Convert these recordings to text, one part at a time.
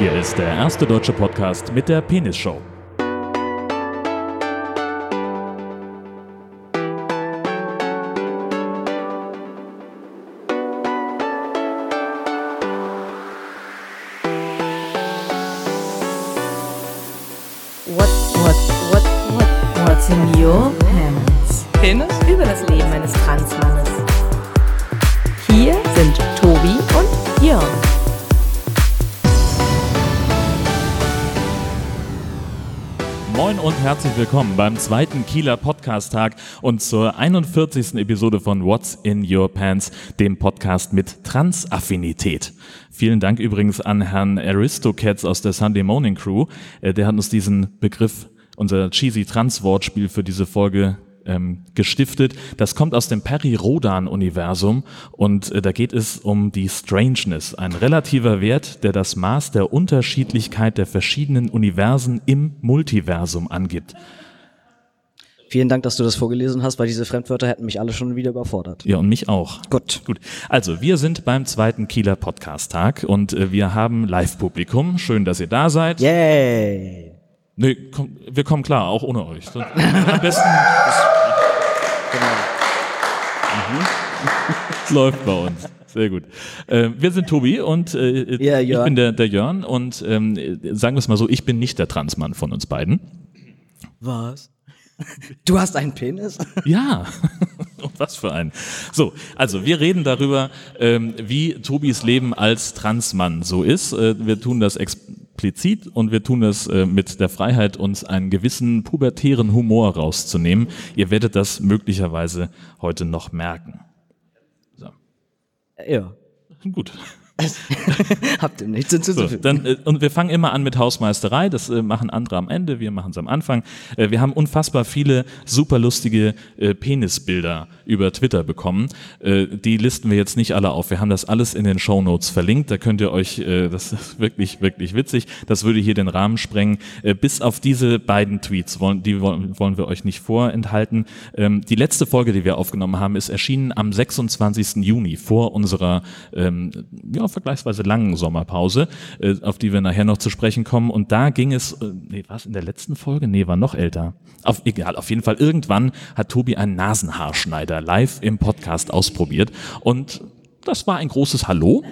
Hier ist der erste deutsche Podcast mit der Penisshow. What, herzlich willkommen beim zweiten Kieler Podcast-Tag und zur 41. Episode von What's in Your Pants, dem Podcast mit Transaffinität. Vielen Dank übrigens an Herrn Aristocats aus der Sunday Morning Crew. Äh, Der hat uns diesen Begriff, unser cheesy Trans-Wortspiel für diese Folge ähm, gestiftet. Das kommt aus dem Peri-Rodan-Universum und äh, da geht es um die Strangeness, ein relativer Wert, der das Maß der Unterschiedlichkeit der verschiedenen Universen im Multiversum angibt. Vielen Dank, dass du das vorgelesen hast, weil diese Fremdwörter hätten mich alle schon wieder überfordert. Ja, und mich auch. Gut. Gut. Also, wir sind beim zweiten Kieler Podcast-Tag und äh, wir haben Live-Publikum. Schön, dass ihr da seid. Yay! Nee, komm, wir kommen klar, auch ohne euch. Am besten es läuft bei uns. Sehr gut. Äh, wir sind Tobi und äh, Ja, ich Jörn. bin der, der Jörn und ähm, sagen wir es mal so, ich bin nicht der Transmann von uns beiden. Was? Du hast einen Penis? Ja, und was für ein. So, also wir reden darüber, ähm, wie Tobis Leben als Transmann so ist. Äh, wir tun das explizit und wir tun das äh, mit der Freiheit, uns einen gewissen pubertären Humor rauszunehmen. Ihr werdet das möglicherweise heute noch merken. So, Ja. gut. Habt ihr nichts So, hinzuzufügen? dann, äh, und wir fangen immer an mit Hausmeisterei, das äh, machen andere am Ende, wir machen es am Anfang. Äh, wir haben unfassbar viele super lustige Penisbilder über Twitter bekommen. Die listen wir jetzt nicht alle auf. Wir haben das alles in den Shownotes verlinkt. Da könnt ihr euch, das ist wirklich, wirklich witzig. Das würde hier den Rahmen sprengen. Bis auf diese beiden Tweets, wollen, die wollen, wollen wir euch nicht vorenthalten. Ähm, die letzte Folge, die wir aufgenommen haben, ist erschienen am 26. Juni vor unserer ähm, ja, vergleichsweise langen Sommerpause, äh, auf die wir nachher noch zu sprechen kommen. Und da ging es, äh, nee, war es in der letzten Folge? Nee, war noch älter. Auf, egal, auf jeden Fall irgendwann hat Tobi einen Nasenhaarschneider live im Podcast ausprobiert. Und das war ein großes Hallo.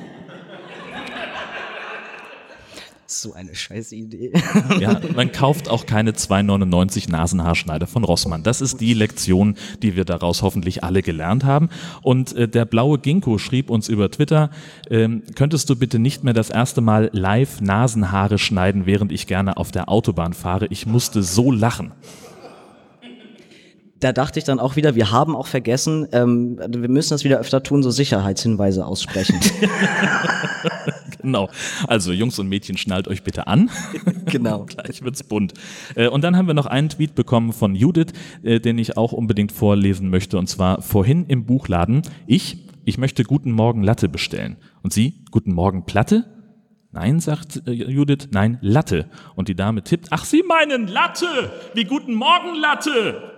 So eine scheiß Idee. Ja, man kauft auch keine 2,99 Nasenhaarschneider von Rossmann. Das ist die Lektion, die wir daraus hoffentlich alle gelernt haben. Und äh, der blaue Ginkgo schrieb uns über Twitter, ähm, könntest du bitte nicht mehr das erste Mal live Nasenhaare schneiden, während ich gerne auf der Autobahn fahre? Ich musste so lachen. Da dachte ich dann auch wieder, wir haben auch vergessen, ähm, wir müssen das wieder öfter tun, so Sicherheitshinweise aussprechen. Genau. Also Jungs und Mädchen, schnallt euch bitte an. genau. Gleich wird's bunt. Äh, Und dann haben wir noch einen Tweet bekommen von Judith, äh, den ich auch unbedingt vorlesen möchte. Und zwar vorhin im Buchladen. Ich, ich möchte Guten Morgen Latte bestellen. Und sie, Guten Morgen Platte? Nein, sagt äh, Judith, nein, Latte. Und die Dame tippt, ach, Sie meinen Latte! Wie Guten Morgen Latte!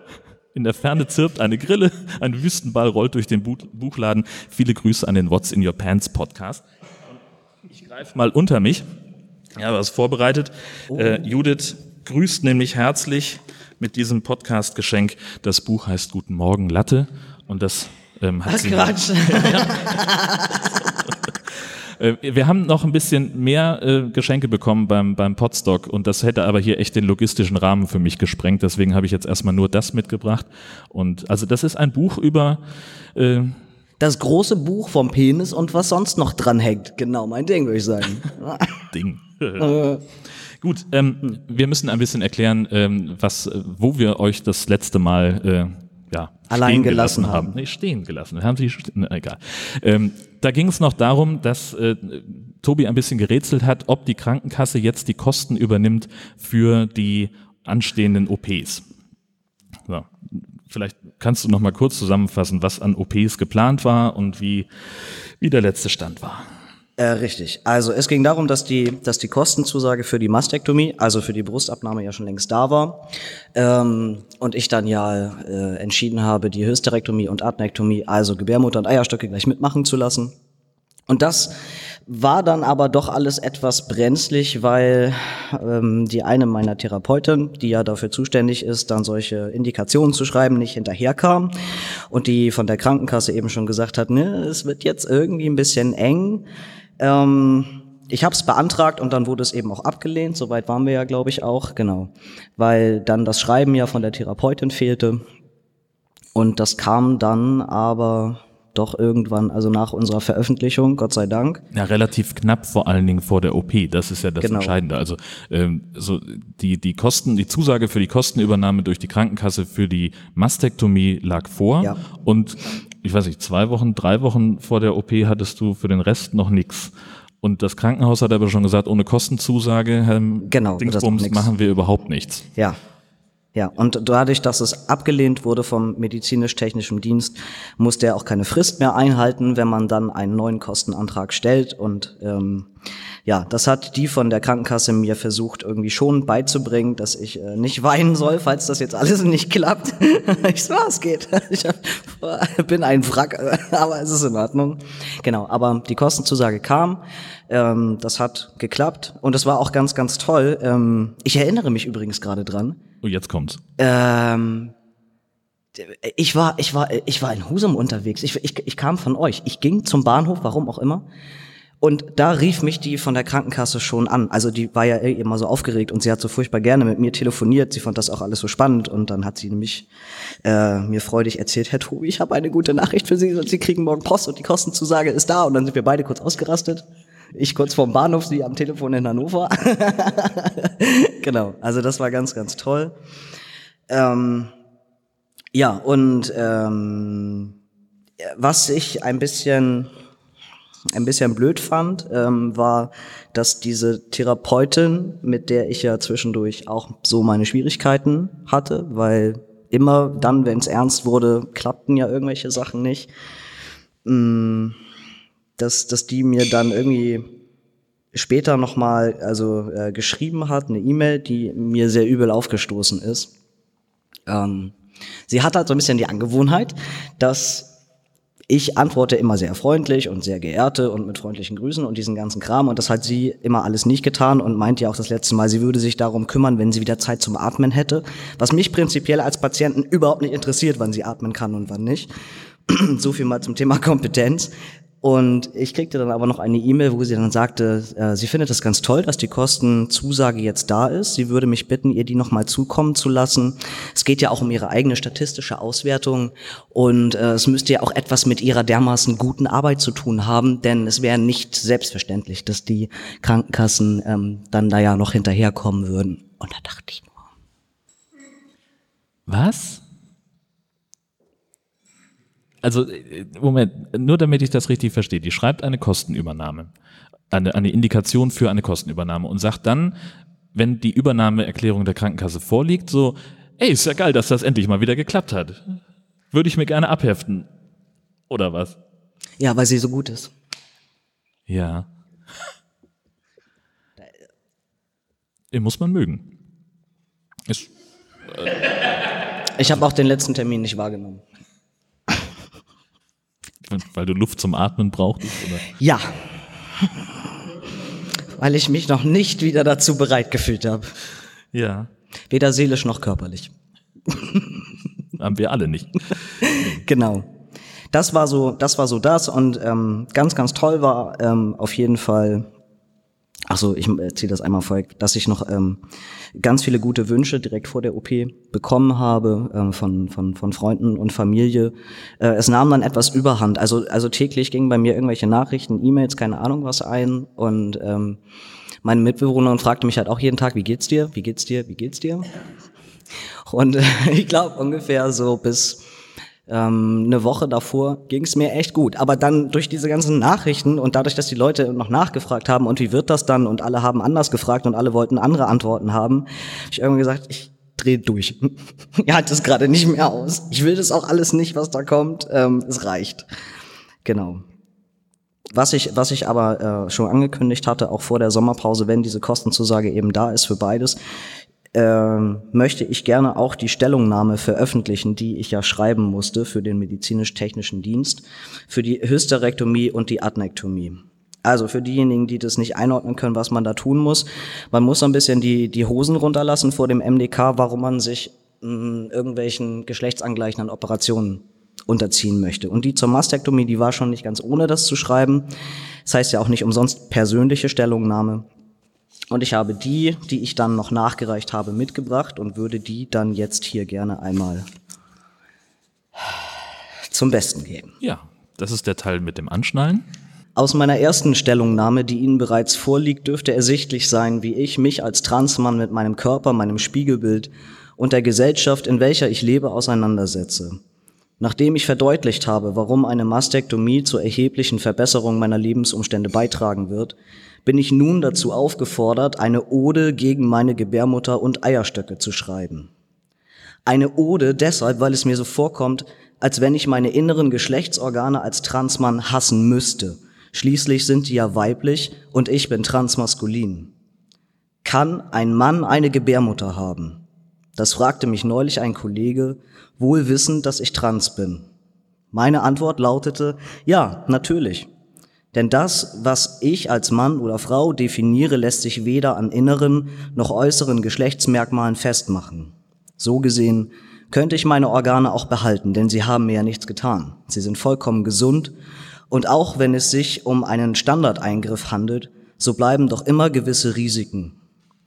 In der Ferne zirpt eine Grille, ein Wüstenball rollt durch den Bu Buchladen. Viele Grüße an den What's in Your Pants Podcast. Ich greife mal unter mich. Ja, was vorbereitet. Äh, Judith grüßt nämlich herzlich mit diesem Podcast-Geschenk. Das Buch heißt Guten Morgen Latte und das ähm, hat Ach, sie. Quatsch. Äh, wir haben noch ein bisschen mehr äh, Geschenke bekommen beim, beim Podstock und das hätte aber hier echt den logistischen Rahmen für mich gesprengt. Deswegen habe ich jetzt erstmal nur das mitgebracht. Und also das ist ein Buch über äh, Das große Buch vom Penis und was sonst noch dran hängt. Genau, mein Ding, würde ich sagen. Ding. Gut, ähm, wir müssen ein bisschen erklären, ähm, was, äh, wo wir euch das letzte Mal äh, ja, Allein stehen gelassen haben. haben. Nee, stehen gelassen. Haben sie, na, egal. Ähm, da ging es noch darum, dass äh, Tobi ein bisschen gerätselt hat, ob die Krankenkasse jetzt die Kosten übernimmt für die anstehenden OPs. So. Vielleicht kannst du noch mal kurz zusammenfassen, was an OPs geplant war und wie, wie der letzte Stand war. Äh, richtig. Also es ging darum, dass die, dass die Kostenzusage für die Mastektomie, also für die Brustabnahme ja schon längst da war. Ähm, und ich dann ja äh, entschieden habe, die Hysterektomie und Adnektomie, also Gebärmutter und Eierstöcke gleich mitmachen zu lassen. Und das War dann aber doch alles etwas brenzlig, weil ähm, die eine meiner Therapeuten, die ja dafür zuständig ist, dann solche Indikationen zu schreiben, nicht hinterherkam und die von der Krankenkasse eben schon gesagt hat, ne, es wird jetzt irgendwie ein bisschen eng. Ähm, ich habe es beantragt und dann wurde es eben auch abgelehnt. Soweit waren wir ja, glaube ich, auch, genau. Weil dann das Schreiben ja von der Therapeutin fehlte. Und das kam dann aber doch irgendwann, also nach unserer Veröffentlichung, Gott sei Dank. Ja, relativ knapp vor allen Dingen vor der OP. Das ist ja das Genau. Entscheidende. Also ähm, so die die Kosten, die Zusage für die Kostenübernahme durch die Krankenkasse für die Mastektomie lag vor Ja. und ich weiß nicht, zwei Wochen, drei Wochen vor der OP hattest du für den Rest noch nix. Und das Krankenhaus hat aber schon gesagt, ohne Kostenzusage, Herr Genau, Dingsbums, machen wir überhaupt nichts. Ja. Ja, und dadurch, dass es abgelehnt wurde vom medizinisch-technischen Dienst, musste er auch keine Frist mehr einhalten, wenn man dann einen neuen Kostenantrag stellt. Und ähm, ja, das hat die von der Krankenkasse mir versucht, irgendwie schon beizubringen, dass ich äh, nicht weinen soll, falls das jetzt alles nicht klappt. ich so, "Ah, es geht. Ich hab, bin ein Wrack, aber es ist in Ordnung. Genau, aber die Kostenzusage kam. Ähm, das hat geklappt und es war auch ganz, ganz toll. Ähm, ich erinnere mich übrigens gerade dran. Oh, jetzt kommt's. Ähm, ich war, ich war, ich war in Husum unterwegs. Ich, ich, ich kam von euch. Ich ging zum Bahnhof, warum auch immer. Und da rief mich die von der Krankenkasse schon an. Also die war ja eh immer so aufgeregt und sie hat so furchtbar gerne mit mir telefoniert. Sie fand das auch alles so spannend und dann hat sie nämlich äh, mir freudig erzählt, Herr Tobi, ich habe eine gute Nachricht für Sie. Sie kriegen morgen Post und die Kostenzusage ist da. Und dann sind wir beide kurz ausgerastet. Ich kurz vorm Bahnhof, sie am Telefon in Hannover. genau, also das war ganz, ganz toll. Ähm, ja, und ähm, was ich ein bisschen ein bisschen blöd fand, ähm, war, dass diese Therapeutin, mit der ich ja zwischendurch auch so meine Schwierigkeiten hatte, weil immer dann, wenn es ernst wurde, klappten ja irgendwelche Sachen nicht, mh, dass, dass die mir dann irgendwie später nochmal also äh, geschrieben hat, eine E-Mail, die mir sehr übel aufgestoßen ist. Ähm, sie hat halt so ein bisschen die Angewohnheit, dass ich antworte immer sehr freundlich und sehr geehrte und mit freundlichen Grüßen und diesen ganzen Kram. Und das hat sie immer alles nicht getan und meint ja auch das letzte Mal, sie würde sich darum kümmern, wenn sie wieder Zeit zum Atmen hätte. Was mich prinzipiell als Patienten überhaupt nicht interessiert, wann sie atmen kann und wann nicht. so viel mal zum Thema Kompetenz. Und ich kriegte dann aber noch eine E-Mail, wo sie dann sagte, äh, sie findet es ganz toll, dass die Kostenzusage jetzt da ist. Sie würde mich bitten, ihr die nochmal zukommen zu lassen. Es geht ja auch um ihre eigene statistische Auswertung und äh, es müsste ja auch etwas mit ihrer dermaßen guten Arbeit zu tun haben, denn es wäre nicht selbstverständlich, dass die Krankenkassen ähm, dann da ja noch hinterherkommen würden. Und da dachte ich nur, Was? Also, äh, Moment, nur damit ich das richtig verstehe. Die schreibt eine Kostenübernahme, eine, eine Indikation für eine Kostenübernahme und sagt dann, wenn die Übernahmeerklärung der Krankenkasse vorliegt, so, ey, ist ja geil, dass das endlich mal wieder geklappt hat. Würde ich mir gerne abheften. Oder was? ja, weil sie so gut ist. Ja. Den muss man mögen. Ist, Ich habe auch den letzten Termin nicht wahrgenommen. Weil du Luft zum Atmen brauchtest, oder? Ja. Weil ich mich noch nicht wieder dazu bereit gefühlt habe. Ja. Weder seelisch noch körperlich. Haben wir alle nicht. Genau. Das war so, das war so das und ähm, ganz, ganz toll war ähm, auf jeden Fall. Ach so, ich erzähle das einmal vorweg, dass ich noch ähm, ganz viele gute Wünsche direkt vor der OP bekommen habe ähm, von, von, von Freunden und Familie. Äh, es nahm dann etwas Überhand. Also, also täglich gingen bei mir irgendwelche Nachrichten, E-Mails, keine Ahnung was ein. Und ähm, meine Mitbewohnerin fragte mich halt auch jeden Tag, wie geht's dir? Wie geht's dir? Wie geht's dir? Und äh, ich glaube ungefähr so bis ähm, eine Woche davor ging es mir echt gut. Aber dann durch diese ganzen Nachrichten und dadurch, dass die Leute noch nachgefragt haben und wie wird das dann und alle haben anders gefragt und alle wollten andere Antworten haben, hab ich irgendwann gesagt, ich drehe durch. ich halte es gerade nicht mehr aus. Ich will das auch alles nicht, was da kommt. Ähm, es reicht. Genau. Was ich, was ich aber äh, schon angekündigt hatte, auch vor der Sommerpause, wenn diese Kostenzusage eben da ist für beides, ähm, möchte ich gerne auch die Stellungnahme veröffentlichen, die ich ja schreiben musste für den medizinisch-technischen Dienst, für die Hysterektomie und die Adnektomie. Also für diejenigen, die das nicht einordnen können, was man da tun muss, man muss so ein bisschen die, die Hosen runterlassen vor dem MDK, warum man sich mh, irgendwelchen geschlechtsangleichenden Operationen unterziehen möchte. Und die zur Mastektomie, die war schon nicht ganz ohne das zu schreiben. Das heißt ja auch nicht umsonst persönliche Stellungnahme. Und ich habe die, die ich dann noch nachgereicht habe, mitgebracht und würde die dann jetzt hier gerne einmal zum Besten geben. Ja, das ist der Teil mit dem Anschnallen. Aus meiner ersten Stellungnahme, die Ihnen bereits vorliegt, dürfte ersichtlich sein, wie ich mich als Transmann mit meinem Körper, meinem Spiegelbild und der Gesellschaft, in welcher ich lebe, auseinandersetze. Nachdem ich verdeutlicht habe, warum eine Mastektomie zur erheblichen Verbesserung meiner Lebensumstände beitragen wird, bin ich nun dazu aufgefordert, eine Ode gegen meine Gebärmutter und Eierstöcke zu schreiben. Eine Ode deshalb, weil es mir so vorkommt, als wenn ich meine inneren Geschlechtsorgane als Transmann hassen müsste. Schließlich sind die ja weiblich und ich bin transmaskulin. Kann ein Mann eine Gebärmutter haben? Das fragte mich neulich ein Kollege, wohl wissend, dass ich trans bin. Meine Antwort lautete, ja, natürlich. Denn das, was ich als Mann oder Frau definiere, lässt sich weder an inneren noch äußeren Geschlechtsmerkmalen festmachen. So gesehen könnte ich meine Organe auch behalten, denn sie haben mir ja nichts getan. Sie sind vollkommen gesund und auch wenn es sich um einen Standardeingriff handelt, so bleiben doch immer gewisse Risiken.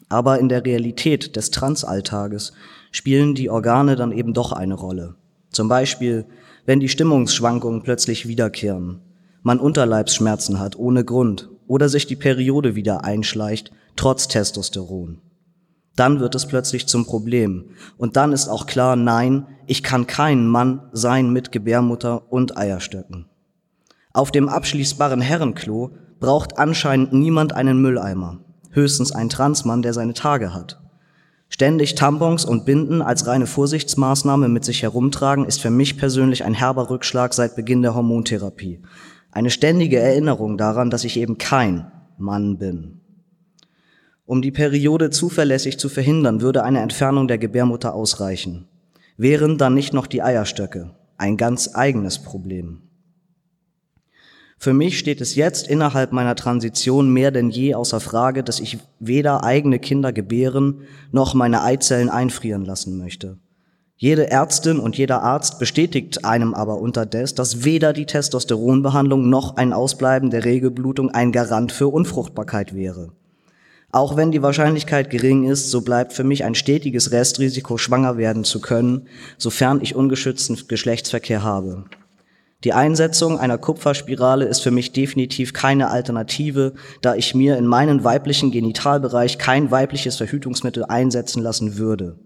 Aber in der Realität des Transalltages spielen die Organe dann eben doch eine Rolle. Zum Beispiel, wenn die Stimmungsschwankungen plötzlich wiederkehren man Unterleibsschmerzen hat ohne Grund oder sich die Periode wieder einschleicht, trotz Testosteron. Dann wird es plötzlich zum Problem. Und dann ist auch klar, nein, ich kann kein Mann sein mit Gebärmutter und Eierstöcken. Auf dem abschließbaren Herrenklo braucht anscheinend niemand einen Mülleimer. Höchstens ein Transmann, der seine Tage hat. Ständig Tampons und Binden als reine Vorsichtsmaßnahme mit sich herumtragen ist für mich persönlich ein herber Rückschlag seit Beginn der Hormontherapie. Eine ständige Erinnerung daran, dass ich eben kein Mann bin. Um die Periode zuverlässig zu verhindern, würde eine Entfernung der Gebärmutter ausreichen. Wären dann nicht noch die Eierstöcke ein ganz eigenes Problem. Für mich steht es jetzt innerhalb meiner Transition mehr denn je außer Frage, dass ich weder eigene Kinder gebären noch meine Eizellen einfrieren lassen möchte. Jede Ärztin und jeder Arzt bestätigt einem aber unterdes, dass weder die Testosteronbehandlung noch ein Ausbleiben der Regelblutung ein Garant für Unfruchtbarkeit wäre. Auch wenn die Wahrscheinlichkeit gering ist, so bleibt für mich ein stetiges Restrisiko, schwanger werden zu können, sofern ich ungeschützten Geschlechtsverkehr habe. Die Einsetzung einer Kupferspirale ist für mich definitiv keine Alternative, da ich mir in meinen weiblichen Genitalbereich kein weibliches Verhütungsmittel einsetzen lassen würde.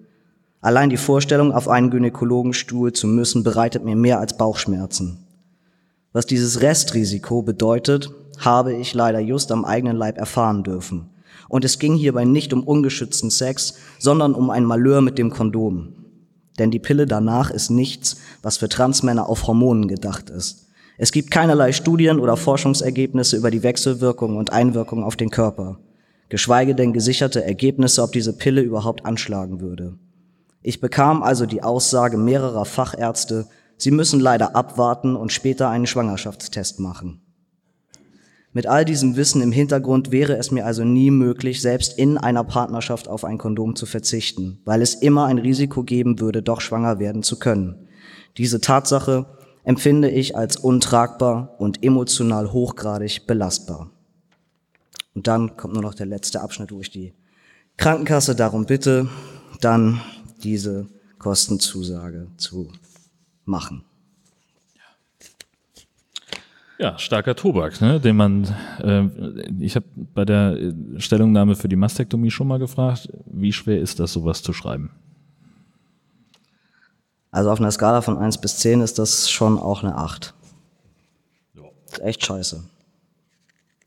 Allein die Vorstellung, auf einen Gynäkologenstuhl zu müssen, bereitet mir mehr als Bauchschmerzen. Was dieses Restrisiko bedeutet, habe ich leider just am eigenen Leib erfahren dürfen. Und es ging hierbei nicht um ungeschützten Sex, sondern um ein Malheur mit dem Kondom. Denn die Pille danach ist nichts, was für Transmänner auf Hormonen gedacht ist. Es gibt keinerlei Studien oder Forschungsergebnisse über die Wechselwirkung und Einwirkung auf den Körper, geschweige denn gesicherte Ergebnisse, ob diese Pille überhaupt anschlagen würde. Ich bekam also die Aussage mehrerer Fachärzte, sie müssen leider abwarten und später einen Schwangerschaftstest machen. Mit all diesem Wissen im Hintergrund wäre es mir also nie möglich, selbst in einer Partnerschaft auf ein Kondom zu verzichten, weil es immer ein Risiko geben würde, doch schwanger werden zu können. Diese Tatsache empfinde ich als untragbar und emotional hochgradig belastbar. Und dann kommt nur noch der letzte Abschnitt, wo ich die Krankenkasse darum bitte, dann diese Kostenzusage zu machen. Ja, starker Tobak, ne? den man, äh, ich habe bei der Stellungnahme für die Mastektomie schon mal gefragt, wie schwer ist das, sowas zu schreiben? Also auf einer Skala von 1 bis 10 ist das schon auch eine 8. Ja. Echt scheiße.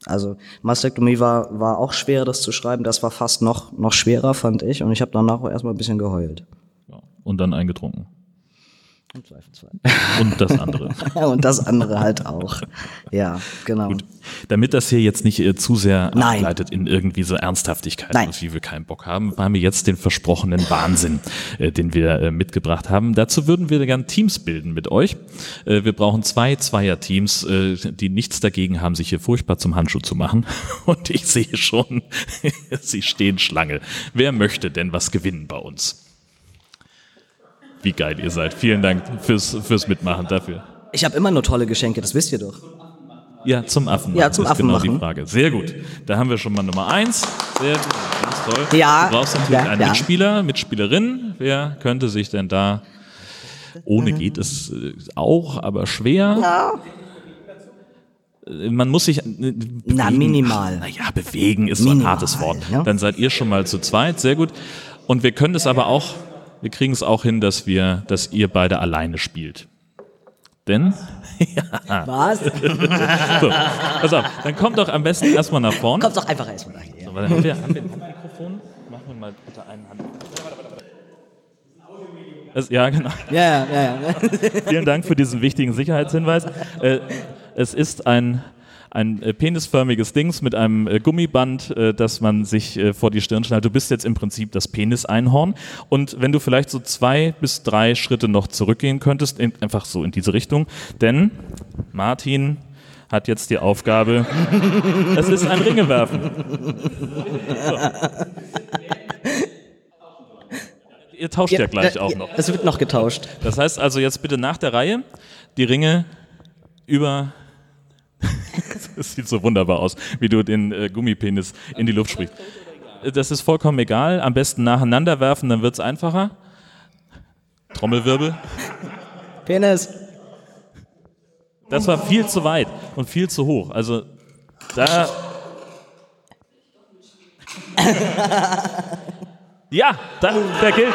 Also Mastektomie war, war auch schwer, das zu schreiben. Das war fast noch, noch schwerer, fand ich. Und ich habe danach auch erstmal ein bisschen geheult. Ja. Und dann eingetrunken. Im Zweifelsfall. Und das andere. Und das andere halt auch. Ja, genau. Damit das hier jetzt nicht äh, zu sehr Nein. ableitet in irgendwie so Ernsthaftigkeit, Nein. auf die wir keinen Bock haben, haben wir jetzt den versprochenen Wahnsinn, äh, den wir äh, mitgebracht haben. Dazu würden wir gerne Teams bilden mit euch. Äh, wir brauchen zwei Zweier-Teams, äh, die nichts dagegen haben, sich hier furchtbar zum Handschuh zu machen. Und ich sehe schon, sie stehen Schlange. Wer möchte denn was gewinnen bei uns? Wie geil ihr seid. Vielen Dank fürs, fürs Mitmachen dafür. Ich habe immer nur tolle Geschenke, das wisst ihr doch. Ja, zum Affen. Ja, zum das ist Affen genau machen. die Frage. Sehr gut. Da haben wir schon mal Nummer eins. Sehr gut. Ganz toll. Ja, Du brauchst natürlich ja, einen ja. Mitspieler, Mitspielerin. Wer könnte sich denn da ohne geht es äh, auch, aber schwer. Äh, Man muss sich äh, bewegen. Na, minimal. Naja, bewegen ist so ein hartes Wort. ja. Dann seid ihr schon mal zu zweit, sehr gut. Und wir können es aber auch, wir kriegen es auch hin, dass wir, dass ihr beide alleine spielt. Denn Was? so, pass auf, dann kommt doch am besten erstmal nach vorne. Kommt doch einfach erstmal daher. So, warte, haben, wir, haben wir ein Handmikrofon? Machen wir mal bitte einen Hand. Es, ja, genau. Ja, ja, ja, ja. Vielen Dank für diesen wichtigen Sicherheitshinweis. Äh, es ist ein, ein äh, penisförmiges Dings mit einem äh, Gummiband, äh, das man sich äh, vor die Stirn schnallt. Du bist jetzt im Prinzip das Peniseinhorn. Und wenn du vielleicht so zwei bis drei Schritte noch zurückgehen könntest, in, einfach so in diese Richtung, denn Martin hat jetzt die Aufgabe, es ist ein Ringewerfen. Ihr tauscht ja, gleich auch noch. Es wird noch getauscht. Das heißt also jetzt bitte nach der Reihe die Ringe über. Es sieht so wunderbar aus, wie du den äh, Gummipenis in die Luft sprichst. Äh, Das ist vollkommen egal. Am besten nacheinander werfen, dann wird es einfacher. Trommelwirbel. Penis. Das war viel zu weit und viel zu hoch. Also da. Ja, da, der gilt.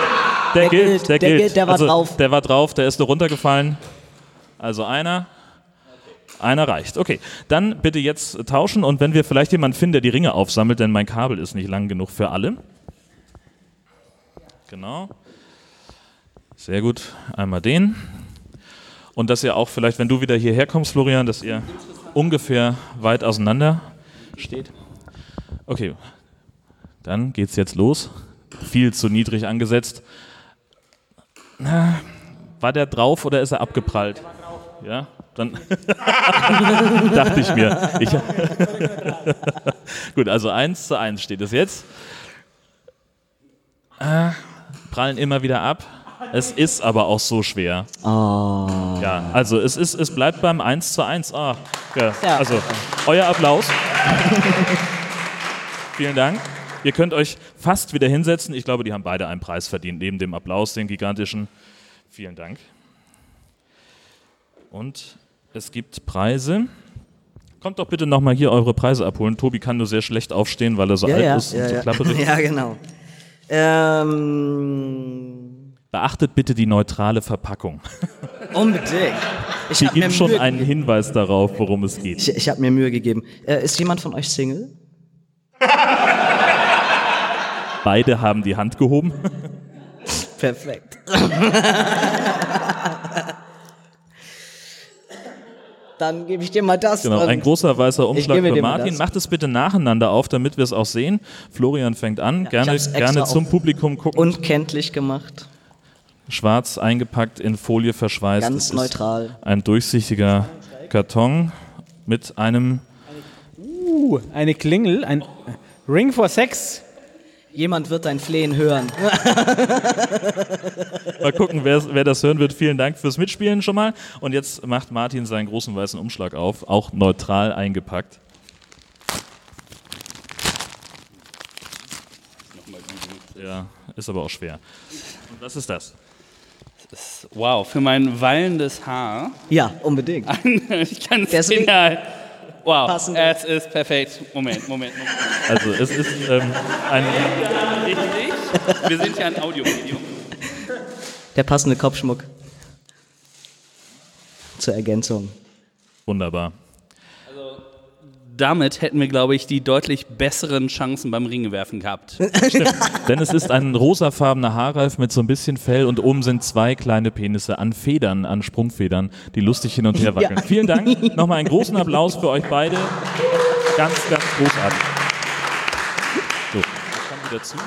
Der, Der gilt, gilt, der, der gilt. gilt, der war also, drauf. Der war drauf, der ist nur runtergefallen. Also einer. Einer reicht. Okay, dann bitte jetzt tauschen und wenn wir vielleicht jemanden finden, der die Ringe aufsammelt, denn mein Kabel ist nicht lang genug für alle. Genau. Sehr gut. Einmal den. Und dass ihr auch vielleicht, wenn du wieder hierher kommst, Florian, dass ihr ungefähr weit auseinander steht. Okay, dann geht's jetzt los. Viel zu niedrig angesetzt. War der drauf oder ist er abgeprallt? Ja, dann dachte ich mir. Ich Gut, also eins zu eins steht es jetzt. Äh, prallen immer wieder ab. Es ist aber auch so schwer. Oh. Ja, also es, ist, es bleibt beim 1 zu 1. Ah, ja, Ja. Also, euer Applaus. Vielen Dank. Ihr könnt euch fast wieder hinsetzen. Ich glaube, die haben beide einen Preis verdient, neben dem Applaus, den gigantischen. Vielen Dank. Und es gibt Preise. Kommt doch bitte nochmal hier eure Preise abholen. Tobi kann nur sehr schlecht aufstehen, weil er so Ja, alt ja, ist und ja, so ja. klapperig. ja, genau. Ähm, Beachtet bitte die neutrale Verpackung. unbedingt. Ich Wir habe geben schon Mühe, einen Hinweis darauf, worum es geht. ich, ich hab mir Mühe gegeben. Äh, ist jemand von euch Single? Beide haben die Hand gehoben. Perfekt. Dann gebe ich dir mal das. Genau, ein großer weißer Umschlag für Martin. das. Macht es bitte nacheinander auf, damit wir es auch sehen. Florian fängt an. gerne hab's extra gerne zum Publikum gucken. Und kenntlich gemacht. Schwarz eingepackt, in Folie verschweißt. Ganz neutral. Ein durchsichtiger Karton mit einem. Uh, eine Klingel, ein Ring for Sex. Jemand wird dein Flehen hören. Mal gucken, wer, wer das hören wird. Vielen Dank fürs Mitspielen schon mal. Und jetzt macht Martin seinen großen weißen Umschlag auf, auch neutral eingepackt. Ja, ist aber auch schwer. Und was ist das? Wow, für mein wallendes Haar. Ja, unbedingt. ich kann es genial. Wow, Passend. es ist perfekt. Moment, Moment, Moment. Also es ist ähm, ein, Richtig? Wir sind ja ein Audiomedium. Der passende Kopfschmuck. Zur Ergänzung. wunderbar. Damit hätten wir, glaube ich, die deutlich besseren Chancen beim Ringewerfen gehabt. Denn es ist ein rosafarbener Haarreif mit so ein bisschen Fell und oben sind zwei kleine Penisse an Federn, an Sprungfedern, die lustig hin und her wackeln. Ja. Vielen Dank. Nochmal einen großen Applaus für euch beide. Ganz, ganz großartig. So, jetzt kommen wir dazu.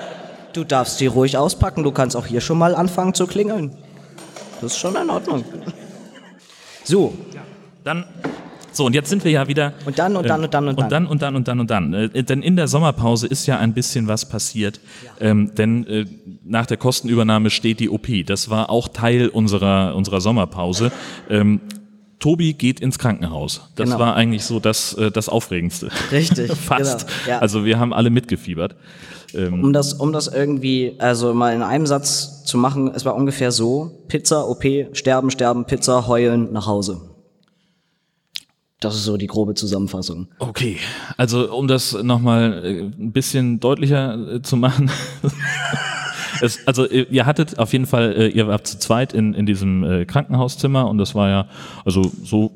Du darfst die ruhig auspacken, du kannst auch hier schon mal anfangen zu klingeln. Das ist schon in Ordnung. So, Dann, so, und jetzt sind wir ja wieder. Und dann und dann und dann und und dann und dann und dann und dann. Äh, denn in der Sommerpause ist ja ein bisschen was passiert. Ähm, denn äh, nach der Kostenübernahme steht die OP. Das war auch Teil unserer, unserer Sommerpause. Ähm, Tobi geht ins Krankenhaus. Das Genau. war eigentlich so das, äh, das Aufregendste. Richtig, Fast. genau, ja. Also wir haben alle mitgefiebert. Um das, um das irgendwie, also mal in einem Satz zu machen, es war ungefähr so, Pizza, OP, sterben, sterben, Pizza, heulen, nach Hause. Das ist so die grobe Zusammenfassung. Okay, also um das nochmal äh, ein bisschen deutlicher äh, zu machen. es, also äh, ihr hattet auf jeden Fall, ihr wart zu zweit in, in diesem Krankenhauszimmer und das war ja, also so,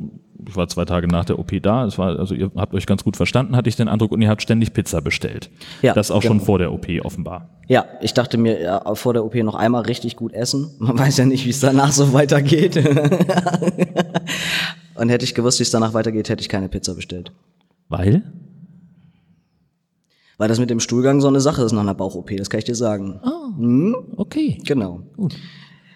ich war zwei Tage nach der OP da, es war, also ihr habt euch ganz gut verstanden, hatte ich den Eindruck, und ihr habt ständig Pizza bestellt. Ja, das auch schon genau. vor der OP offenbar. Ja, ich dachte mir ja, vor der OP noch einmal richtig gut essen. Man weiß ja nicht, wie es danach so weitergeht. Und hätte ich gewusst, wie es danach weitergeht, hätte ich keine Pizza bestellt. Weil? Weil das mit dem Stuhlgang so eine Sache ist nach einer Bauch-OP, das kann ich dir sagen. Okay. Genau.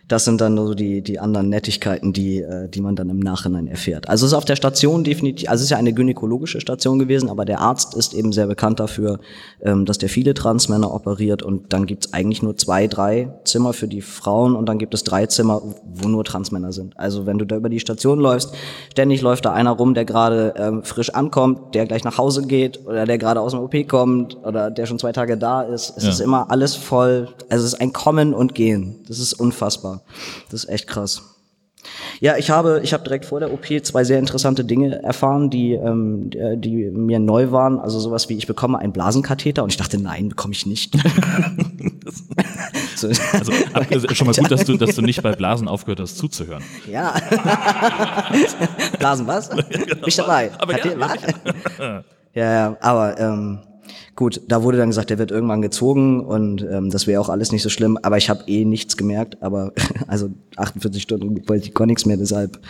Das sind dann so die, die anderen Nettigkeiten, die, äh, die man dann im Nachhinein erfährt. Also es ist auf der Station definitiv, also es ist ja eine gynäkologische Station gewesen, aber der Arzt ist eben sehr bekannt dafür, ähm, dass der viele Transmänner operiert und dann gibt's eigentlich nur zwei, drei Zimmer für die Frauen und dann gibt es drei Zimmer, wo nur Transmänner sind. Also wenn du da über die Station läufst, ständig läuft da einer rum, der gerade ähm, frisch ankommt, der gleich nach Hause geht oder der gerade aus dem OP kommt oder der schon zwei Tage da ist. Es Ja. ist immer alles voll, also es ist ein Kommen und Gehen. Das ist unfassbar. Das ist echt krass. Ja, ich habe, ich habe direkt vor der OP zwei sehr interessante Dinge erfahren, die, ähm, die die mir neu waren. Also sowas wie, ich bekomme einen Blasenkatheter und ich dachte, nein, bekomme ich nicht. so, Also ab, also schon mal gut, dass du, dass du nicht bei Blasen aufgehört hast zuzuhören. ja. Blasen, was? Bin ich dabei? Aber ja, ja, ja, aber ähm, gut, da wurde dann gesagt, der wird irgendwann gezogen und ähm, das wäre auch alles nicht so schlimm, aber ich habe eh nichts gemerkt, aber also 48 Stunden wollte ich gar nichts mehr, deshalb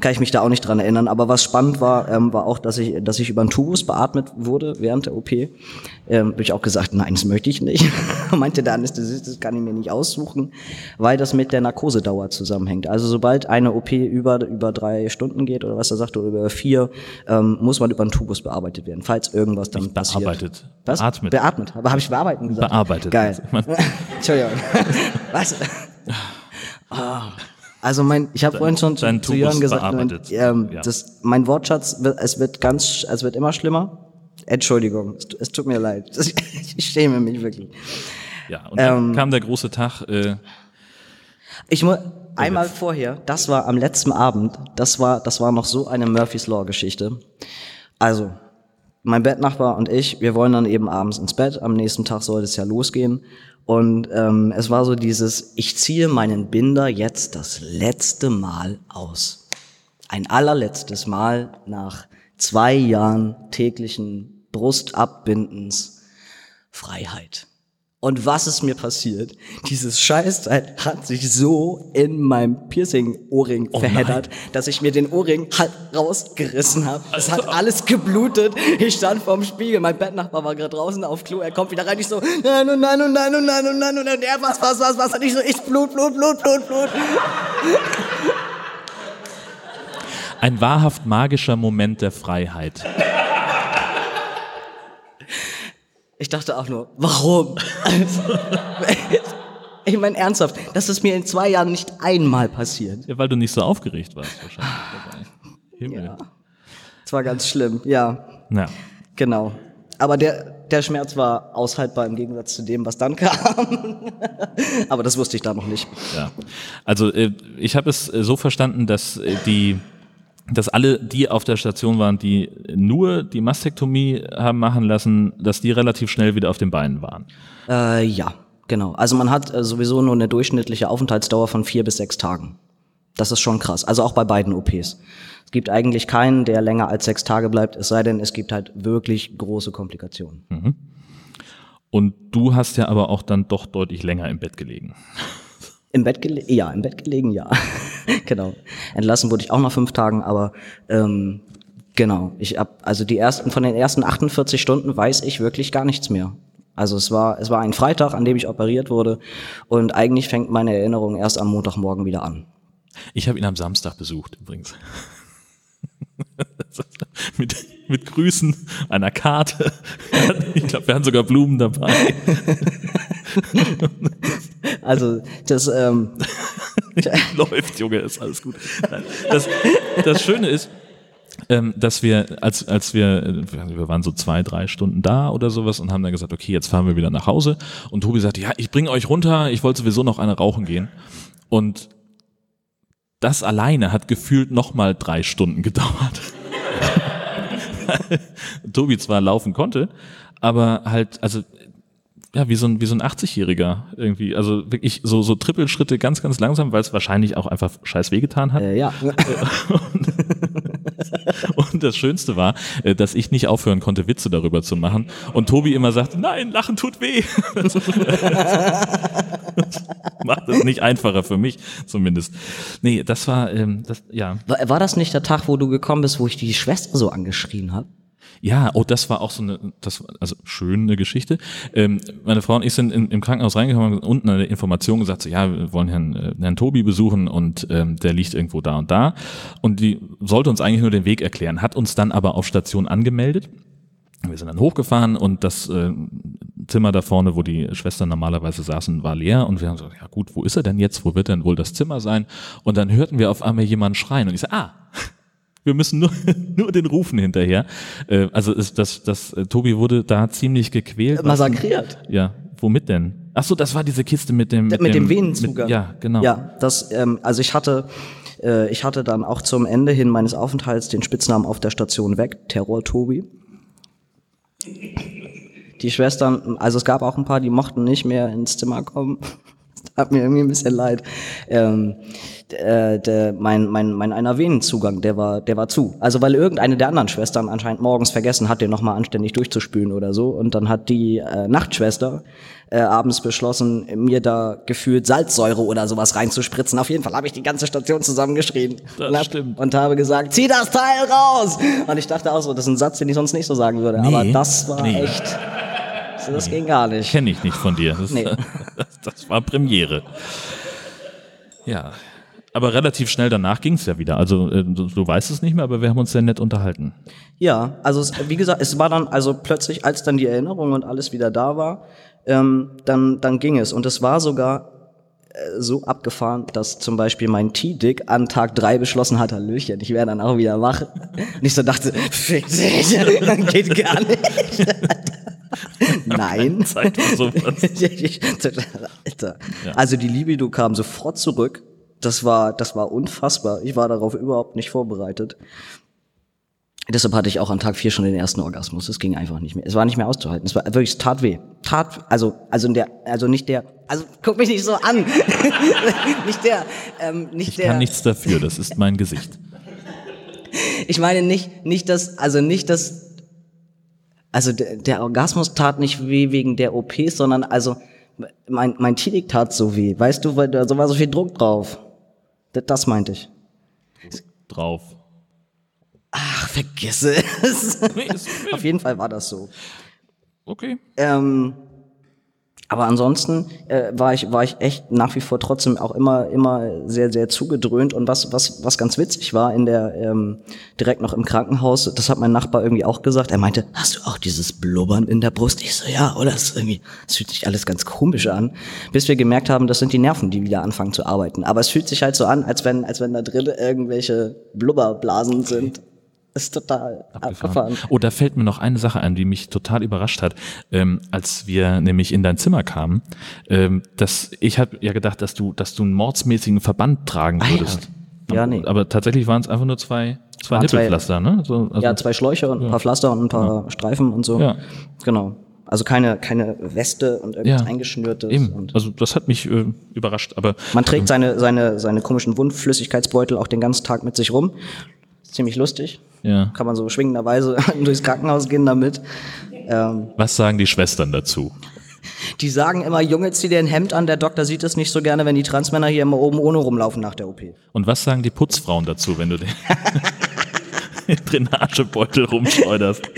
kann ich mich da auch nicht dran erinnern. Aber was spannend war, ähm, war auch, dass ich, dass ich über einen Tubus beatmet wurde während der OP. Ähm, habe ich auch gesagt, nein, das möchte ich nicht. Meinte der Anästhesist, das kann ich mir nicht aussuchen, weil das mit der Narkosedauer zusammenhängt. Also sobald eine OP über, über drei Stunden geht oder was er sagte, oder über vier, ähm, muss man über einen Tubus bearbeitet werden, falls irgendwas dann passiert. bearbeitet. Was? Beatmet. Beatmet. Aber habe ich bearbeiten gesagt? Bearbeitet. Geil. Entschuldigung. Was? Ah. Also mein, ich habe vorhin schon zu, Jörn gesagt, mein, ähm, Ja. das, mein Wortschatz, es wird ganz, es wird immer schlimmer. Entschuldigung, es, es tut mir leid. Ich schäme mich wirklich. Ja, und dann Ähm, kam der große Tag. Äh, Ich muss einmal vorher, das war am letzten Abend, das war, das war noch so eine Murphy's Law Geschichte. Also, mein Bettnachbar und ich, wir wollen dann eben abends ins Bett. Am nächsten Tag sollte es ja losgehen. Und ähm, es war so dieses, ich ziehe meinen Binder jetzt das letzte Mal aus. Ein allerletztes Mal nach zwei Jahren täglichen Brustabbindens Freiheit. Und was ist mir passiert? Dieses Scheißteil hat sich so in meinem Piercing-Ohrring verheddert, dass ich mir den Ohrring halt rausgerissen habe. Es hat alles geblutet. Ich stand vorm Spiegel, mein Bettnachbar war gerade draußen auf Klo, er kommt wieder rein, ich so, nein und nein und nein und nein und nein und nein, er, was, was, was, was, und ich so, ich Blut, Blut, Blut, Blut, Blut. ein wahrhaft magischer Moment der Freiheit. Ich dachte auch nur, warum? Also, ich meine ernsthaft, das ist mir in zwei Jahren nicht einmal passiert. Ja, weil du nicht so aufgeregt warst wahrscheinlich dabei. Himmel. Ja. Es war ganz schlimm, ja, Ja. genau. Aber der, der Schmerz war aushaltbar im Gegensatz zu dem, was dann kam. Aber das wusste ich da noch nicht. Ja, also äh, ich habe es äh, so verstanden, dass äh, die, dass alle, die auf der Station waren, die nur die Mastektomie haben machen lassen, dass die relativ schnell wieder auf den Beinen waren. Äh, ja, Genau. Also man hat äh, sowieso nur eine durchschnittliche Aufenthaltsdauer von vier bis sechs Tagen. Das ist schon krass. Also auch bei beiden OPs. Es gibt eigentlich keinen, der länger als sechs Tage bleibt, es sei denn, es gibt halt wirklich große Komplikationen. Und du hast ja aber auch dann doch deutlich länger im Bett gelegen. Im Bett gelegen, ja, im Bett gelegen, ja. genau. Entlassen wurde ich auch nach fünf Tagen, aber ähm, genau. Ich hab, also die ersten von den ersten 48 Stunden weiß ich wirklich gar nichts mehr. Also es war es war ein Freitag, an dem ich operiert wurde und eigentlich fängt meine Erinnerung erst am Montagmorgen wieder an. Ich habe ihn am Samstag besucht, übrigens. mit, mit Grüßen, einer Karte. Ich glaube, wir haben sogar Blumen dabei. Also das ähm, Läuft, Junge, ist alles gut. Das, das Schöne ist, ähm, dass wir, als, als wir, äh, wir waren so zwei, drei Stunden da oder sowas und haben dann gesagt, okay, jetzt fahren wir wieder nach Hause. Und Tobi sagte, ja, ich bringe euch runter, ich wollte sowieso noch eine rauchen gehen. Und das alleine hat gefühlt nochmal drei Stunden gedauert. Tobi zwar laufen konnte, aber halt, also ja, wie so ein, wie so ein 80-Jähriger irgendwie. Also wirklich so, so Trippelschritte ganz, ganz langsam, weil es wahrscheinlich auch einfach scheiß wehgetan hat. äh, ja. Und das Schönste war, äh, dass ich nicht aufhören konnte, Witze darüber zu machen. Und Tobi immer sagte, nein, Lachen tut weh. Macht es nicht einfacher für mich, zumindest. Nee, das war, ähm, das, ja. War, war das nicht der Tag, wo du gekommen bist, wo ich die Schwester so angeschrien habe? Ja, oh, das war auch so eine, das, also schöne Geschichte. Ähm, meine Frau und ich sind in, im Krankenhaus reingekommen und unten eine Information gesagt, so, ja, wir wollen Herrn, äh, Herrn Tobi besuchen und ähm, der liegt irgendwo da und da. Und die sollte uns eigentlich nur den Weg erklären, hat uns dann aber auf Station angemeldet. Wir sind dann hochgefahren und das äh, Zimmer da vorne, wo die Schwestern normalerweise saßen, war leer und wir haben gesagt, ja gut, wo ist er denn jetzt? Wo wird denn wohl das Zimmer sein? Und dann hörten wir auf einmal jemanden schreien und ich so, ah, wir müssen nur, nur den Rufen hinterher. Äh, also ist das, das, äh, Tobi wurde da ziemlich gequält. Massakriert. Ja, womit denn? Ach so, das war diese Kiste mit dem Mit dem Venenzugang. Mit, ja, genau. Ja, das, ähm, also ich hatte, äh, ich hatte dann auch zum Ende hin meines Aufenthalts den Spitznamen auf der Station weg, Terror Tobi. Die Schwestern, also es gab auch ein paar, die mochten nicht mehr ins Zimmer kommen. Hat mir irgendwie ein bisschen leid. Ähm, äh, der, mein, mein, mein einer Venenzugang, der war, der war zu. Also weil irgendeine der anderen Schwestern anscheinend morgens vergessen hat, den nochmal anständig durchzuspülen oder so. Und dann hat die äh, Nachtschwester äh, abends beschlossen, mir da gefühlt Salzsäure oder sowas reinzuspritzen. Auf jeden Fall habe ich die ganze Station zusammengeschrien Das und, hab, stimmt. und habe gesagt, zieh das Teil raus! Und ich dachte auch so, das ist ein Satz, den ich sonst nicht so sagen würde. Nee, Aber das war nee. echt, also das ging gar nicht. Kenne ich nicht von dir. Das, Nee. das, das war Premiere. Ja. Aber relativ schnell danach ging es ja wieder. Also äh, du, du weißt es nicht mehr, aber wir haben uns sehr nett unterhalten. Ja, also es, wie gesagt, es war dann also plötzlich, als dann die Erinnerung und alles wieder da war, ähm, dann, dann ging es. Und es war sogar äh, so abgefahren, dass zum Beispiel mein T-Dick an Tag drei beschlossen hat, Hallöchen, ich wäre dann auch wieder wach. Und ich so dachte, fick dich, geht gar nicht. Nein. Zeit für sowas. Alter. Ja. Also die Libido kam sofort zurück. Das war, das war unfassbar. Ich war darauf überhaupt nicht vorbereitet. Deshalb hatte ich auch an Tag vier schon den ersten Orgasmus. Es ging einfach nicht mehr. Es war nicht mehr auszuhalten. Es war wirklich, es tat weh. Tat, also, also der, also nicht der, also guck mich nicht so an. nicht der, ähm, nicht Ich der. kann nichts dafür, das ist mein Gesicht. Ich meine nicht, nicht das, also nicht das, also der, der Orgasmus tat nicht weh wegen der OPs, sondern also mein, mein Tilik tat so weh. Weißt du, weil da so war so viel Druck drauf. Das, das meinte ich. Drauf. Ach, vergiss es. Auf jeden Fall war das so. okay. Ähm, aber ansonsten äh, war ich war ich echt nach wie vor trotzdem auch immer immer sehr sehr zugedröhnt. Und was was was ganz witzig war in der ähm, direkt noch im Krankenhaus das hat mein Nachbar irgendwie auch gesagt. Er meinte hast du auch dieses Blubbern in der Brust? Ich so ja oder? Das ist irgendwie es fühlt sich alles ganz komisch an. Bis wir gemerkt haben das sind die Nerven die wieder anfangen zu arbeiten. Aber es fühlt sich halt so an als wenn als wenn da drin irgendwelche Blubberblasen sind ist total abgefahren. Oh, da fällt mir noch eine Sache ein, die mich total überrascht hat, ähm, als wir nämlich in dein Zimmer kamen. Ähm, dass ich habe ja gedacht, dass du, dass du einen mordsmäßigen Verband tragen Ah, ja. würdest. Ja, nee. Aber tatsächlich waren es einfach nur zwei, zwei Nippelpflaster, ne? So, also, Ja, zwei Schläuche und ein paar Pflaster und ein paar Streifen und so. Ja. Genau. Also keine, keine Weste und irgendwas eingeschnürtes. Eben. Also das hat mich äh, überrascht. Aber man trägt seine, seine, seine komischen Wundflüssigkeitsbeutel auch den ganzen Tag mit sich rum. Ziemlich lustig. Ja. Kann man so schwingenderweise durchs Krankenhaus gehen damit. Ähm, was sagen die Schwestern dazu? die sagen immer, Junge, zieh dir ein Hemd an, der Doktor sieht es nicht so gerne, wenn die Transmänner hier immer oben ohne rumlaufen nach der OP. Und was sagen die Putzfrauen dazu, wenn du den Drainagebeutel rumschleuderst?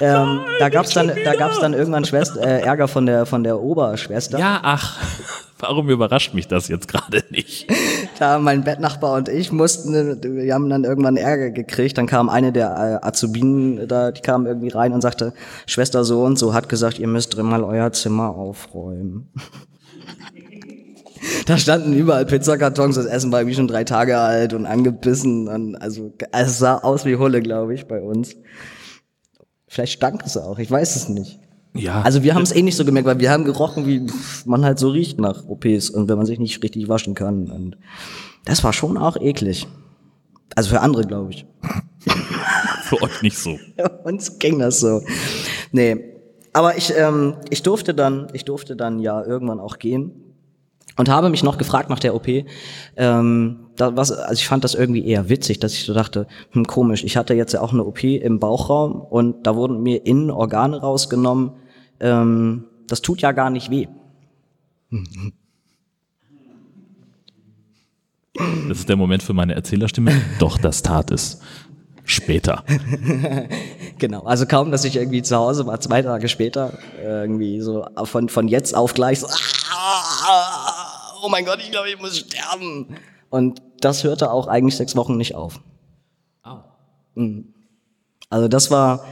Ähm, da gab's dann, da gab's dann irgendwann Schwester, äh, Ärger von der, von der Oberschwester. Ja, ach, warum überrascht mich das jetzt gerade nicht? Da mein Bettnachbar und ich mussten, wir haben dann irgendwann Ärger gekriegt. Dann kam eine der äh, Azubinen da, die kam irgendwie rein und sagte, Schwester so und so hat gesagt, ihr müsst drin mal euer Zimmer aufräumen. Da standen überall Pizzakartons, das Essen war irgendwie schon drei Tage alt und angebissen. Und also es sah aus wie Hulle, glaube ich, bei uns. Vielleicht stank es auch, ich weiß es nicht. Ja, Also wir haben es eh nicht so gemerkt, weil wir haben gerochen, wie man halt so riecht nach OPs und wenn man sich nicht richtig waschen kann. Und das war schon auch eklig. Also für andere, glaube ich. für euch nicht so. Uns ging das so. Nee. Aber ich, ähm, ich durfte dann, ich durfte dann ja irgendwann auch gehen und habe mich noch gefragt nach der OP. Ähm, da, was, also ich fand das irgendwie eher witzig, dass ich so dachte, hm, komisch, ich hatte jetzt ja auch eine OP im Bauchraum und da wurden mir innen Organe rausgenommen. Ähm, das tut ja gar nicht weh. Das ist der Moment für meine Erzählerstimme. Doch, das tat es. Später. Genau, also kaum, dass ich irgendwie zu Hause war, zwei Tage später, irgendwie so von, von jetzt auf gleich so, "Ah, oh mein Gott, ich glaube, ich muss sterben. Und das hörte auch eigentlich sechs Wochen nicht auf. Mhm. Also das war,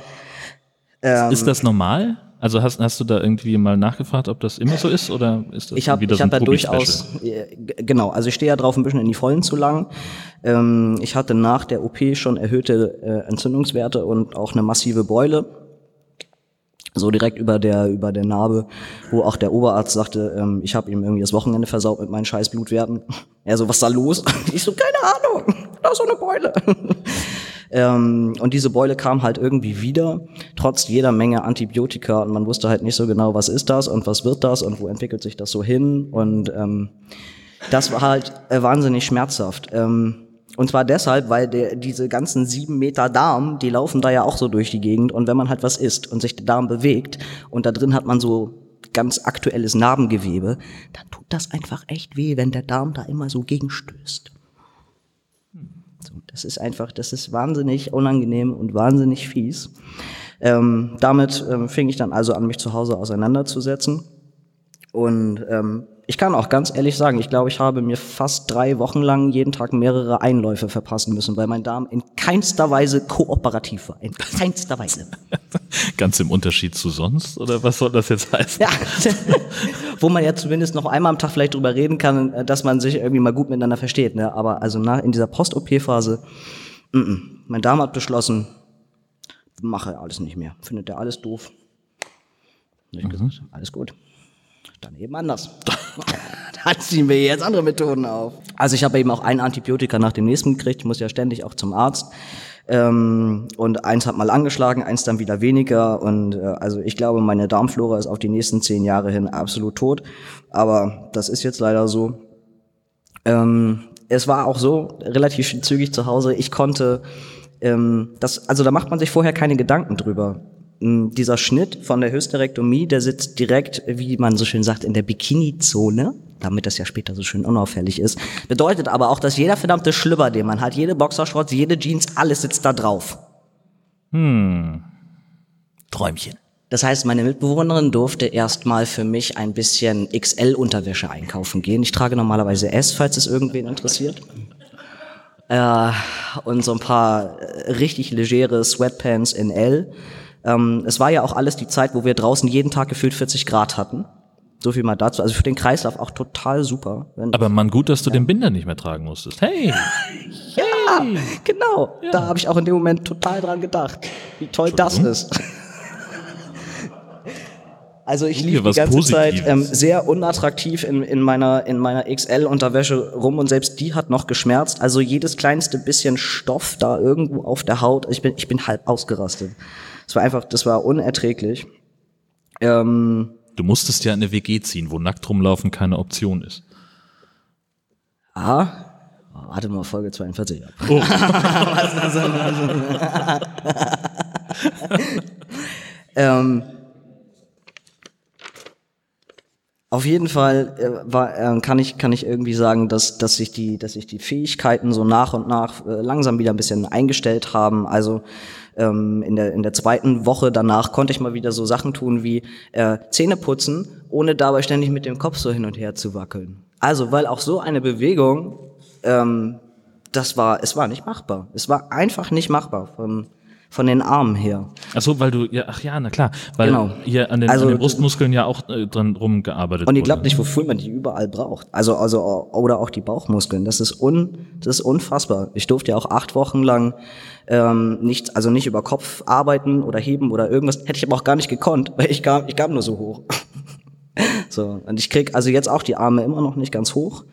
ist das normal? Also hast, hast du da irgendwie mal nachgefragt, ob das immer so ist oder ist das ich habe wieder ich so ein hab ja Tobi-Special? durchaus, äh, genau, also ich stehe ja drauf, ein bisschen in die Vollen zu langen. Ähm, ich hatte nach der OP schon erhöhte äh, Entzündungswerte und auch eine massive Beule. So direkt über der über der Narbe, wo auch der Oberarzt sagte, ähm, ich habe ihm irgendwie das Wochenende versaut mit meinen scheiß Blutwerten. Er so, was da los? Ich so, keine Ahnung, da ist so eine Beule. Ähm, und diese Beule kam halt irgendwie wieder, trotz jeder Menge Antibiotika. Und man wusste halt nicht so genau, was ist das und was wird das und wo entwickelt sich das so hin. Und ähm, das war halt äh, wahnsinnig schmerzhaft. Ähm, und zwar deshalb, weil der, diese ganzen sieben Meter Darm, die laufen da ja auch so durch die Gegend. Und wenn man halt was isst und sich der Darm bewegt und da drin hat man so ganz aktuelles Narbengewebe, dann tut das einfach echt weh, wenn der Darm da immer so gegenstößt. So, das ist einfach, das ist wahnsinnig unangenehm und wahnsinnig fies. Ähm, damit ähm, fing ich dann also an, mich zu Hause auseinanderzusetzen. Und ähm, ich kann auch ganz ehrlich sagen, ich glaube, ich habe mir fast drei Wochen lang jeden Tag mehrere Einläufe verpassen müssen, weil mein Darm in keinster Weise kooperativ war. In keinster Weise. Ganz im Unterschied zu sonst? Oder was soll das jetzt heißen? Ja, wo man ja zumindest noch einmal am Tag vielleicht drüber reden kann, äh, dass man sich irgendwie mal gut miteinander versteht. Ne? Aber also nach, in dieser Post-OP-Phase, mm -mm. mein Darm hat beschlossen, mache alles nicht mehr. Findet er alles doof. Ich gesagt, alles gut. Dann eben anders. Dann ziehen wir jetzt andere Methoden auf. Also ich habe eben auch ein Antibiotika nach dem nächsten gekriegt. Ich muss ja ständig auch zum Arzt. Ähm, und eins hat mal angeschlagen, eins dann wieder weniger. Und äh, also ich glaube, meine Darmflora ist auf die nächsten zehn Jahre hin absolut tot. Aber das ist jetzt leider so. Ähm, es war auch so relativ zügig zu Hause. Ich konnte ähm, das, also da macht man sich vorher keine Gedanken drüber. Ähm, Dieser Schnitt von der Hysterektomie, der sitzt direkt, wie man so schön sagt, in der Bikini-Zone, damit das ja später so schön unauffällig ist. Bedeutet aber auch, dass jeder verdammte Schlüpper, den man hat, jede Boxershorts, jede Jeans, alles sitzt da drauf. Träumchen. Das heißt, meine Mitbewohnerin durfte erstmal für mich ein bisschen XL-Unterwäsche einkaufen gehen. Ich trage normalerweise S, falls es irgendwen interessiert. Äh, und so ein paar äh, richtig legere Sweatpants in L. Ähm, es war ja auch alles die Zeit, wo wir draußen jeden Tag gefühlt 40 Grad hatten. So viel mal dazu. Also für den Kreislauf auch total super. Wenn, Aber man, gut, dass du den Binder nicht mehr tragen musstest. Hey! ja, genau. Da habe ich auch in dem Moment total dran gedacht, wie toll das ist. Also ich lief die ganze Zeit Positives. ähm, sehr unattraktiv in, in meiner, in meiner XL-Unterwäsche rum und selbst die hat noch geschmerzt. Also jedes kleinste bisschen Stoff da irgendwo auf der Haut. Ich bin, ich bin halb ausgerastet. Es war einfach, das war unerträglich. Ähm, Du musstest ja in eine WG ziehen, wo nackt rumlaufen keine Option ist. ah, warte mal, Folge 42 ab. Oh. ähm, auf jeden Fall äh, war, äh, kann ich kann ich irgendwie sagen, dass dass sich die dass sich die Fähigkeiten so nach und nach äh, langsam wieder ein bisschen eingestellt haben. Also ähm, in der in der zweiten Woche danach konnte ich mal wieder so Sachen tun wie äh, Zähne putzen, ohne dabei ständig mit dem Kopf so hin und her zu wackeln. Also weil auch so eine Bewegung, ähm, das war es war nicht machbar. Es war einfach nicht machbar von von den Armen her. Ach so, weil du, ja, ach ja, na klar, weil Genau. hier an den, Also, an den Brustmuskeln ja auch äh, dran rumgearbeitet Und wurde. glaubt nicht, wofür man die überall braucht. Also, also, oder auch die Bauchmuskeln. Das ist un, das ist unfassbar. Ich durfte ja auch acht Wochen lang ähm, nicht, also nicht über Kopf arbeiten oder heben oder irgendwas. Hätte ich aber auch gar nicht gekonnt, weil ich kam, ich kam nur so hoch. so. Und ich krieg also jetzt auch die Arme immer noch nicht ganz hoch.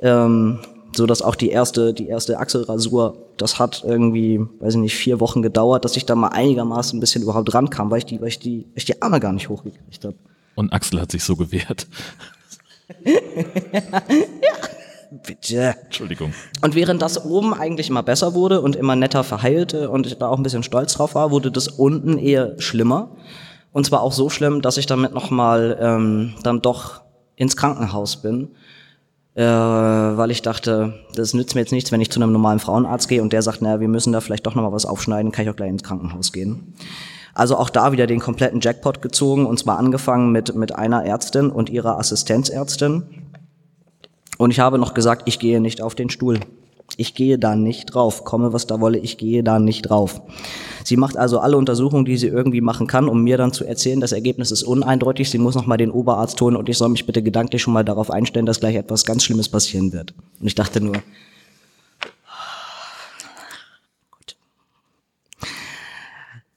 Ähm, so dass auch die erste, die erste Achselrasur, das hat irgendwie, weiß ich nicht, vier Wochen gedauert, dass ich da mal einigermaßen ein bisschen überhaupt rankam, weil ich die, weil ich die, weil ich die Arme gar nicht hochgekriegt habe. Und Axel hat sich so gewehrt. Bitte. Entschuldigung. Und während das oben eigentlich immer besser wurde und immer netter verheilte und ich da auch ein bisschen stolz drauf war, wurde das unten eher schlimmer. Und zwar auch so schlimm, dass ich damit nochmal ähm, dann doch ins Krankenhaus bin. Äh, weil ich dachte, das nützt mir jetzt nichts, wenn ich zu einem normalen Frauenarzt gehe und der sagt, naja, wir müssen da vielleicht doch nochmal was aufschneiden, kann ich auch gleich ins Krankenhaus gehen. Also auch da wieder den kompletten Jackpot gezogen und zwar angefangen mit, mit einer Ärztin und ihrer Assistenzärztin. Und ich habe noch gesagt, ich gehe nicht auf den Stuhl. Ich gehe da nicht drauf. Komme, was da wolle, ich gehe da nicht drauf. Sie macht also alle Untersuchungen, die sie irgendwie machen kann, um mir dann zu erzählen, das Ergebnis ist uneindeutig. Sie muss noch mal den Oberarzt holen und ich soll mich bitte gedanklich schon mal darauf einstellen, dass gleich etwas ganz Schlimmes passieren wird. Und ich dachte nur.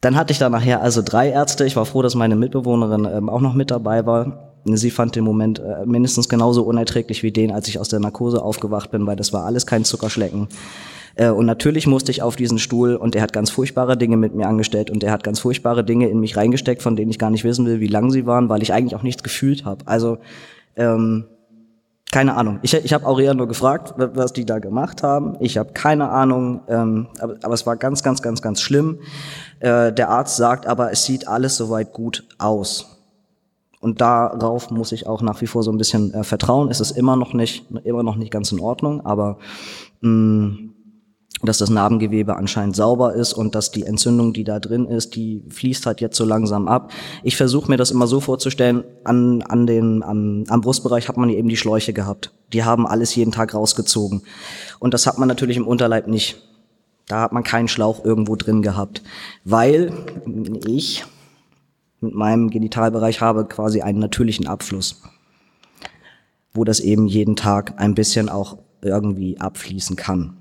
Dann hatte ich da nachher also drei Ärzte. Ich war froh, dass meine Mitbewohnerin ähm, auch noch mit dabei war. Sie fand den Moment äh, mindestens genauso unerträglich wie den, als ich aus der Narkose aufgewacht bin, weil das war alles kein Zuckerschlecken. Äh, und natürlich musste ich auf diesen Stuhl und er hat ganz furchtbare Dinge mit mir angestellt und er hat ganz furchtbare Dinge in mich reingesteckt, von denen ich gar nicht wissen will, wie lang sie waren, weil ich eigentlich auch nichts gefühlt habe. Also ähm, keine Ahnung. Ich, ich habe Aurea nur gefragt, wa- was die da gemacht haben. Ich habe keine Ahnung, ähm, aber, aber es war ganz, ganz, ganz, ganz schlimm. Äh, der Arzt sagt aber, es sieht alles soweit gut aus. Und darauf muss ich auch nach wie vor so ein bisschen äh, vertrauen. Es ist immer noch nicht, immer noch nicht ganz in Ordnung, aber mh, dass das Narbengewebe anscheinend sauber ist und dass die Entzündung, die da drin ist, die fließt halt jetzt so langsam ab. Ich versuche mir das immer so vorzustellen, an, an den, am, am Brustbereich hat man eben die Schläuche gehabt. Die haben alles jeden Tag rausgezogen. Und das hat man natürlich im Unterleib nicht. Da hat man keinen Schlauch irgendwo drin gehabt. Weil ich mit meinem Genitalbereich habe quasi einen natürlichen Abfluss, wo das eben jeden Tag ein bisschen auch irgendwie abfließen kann.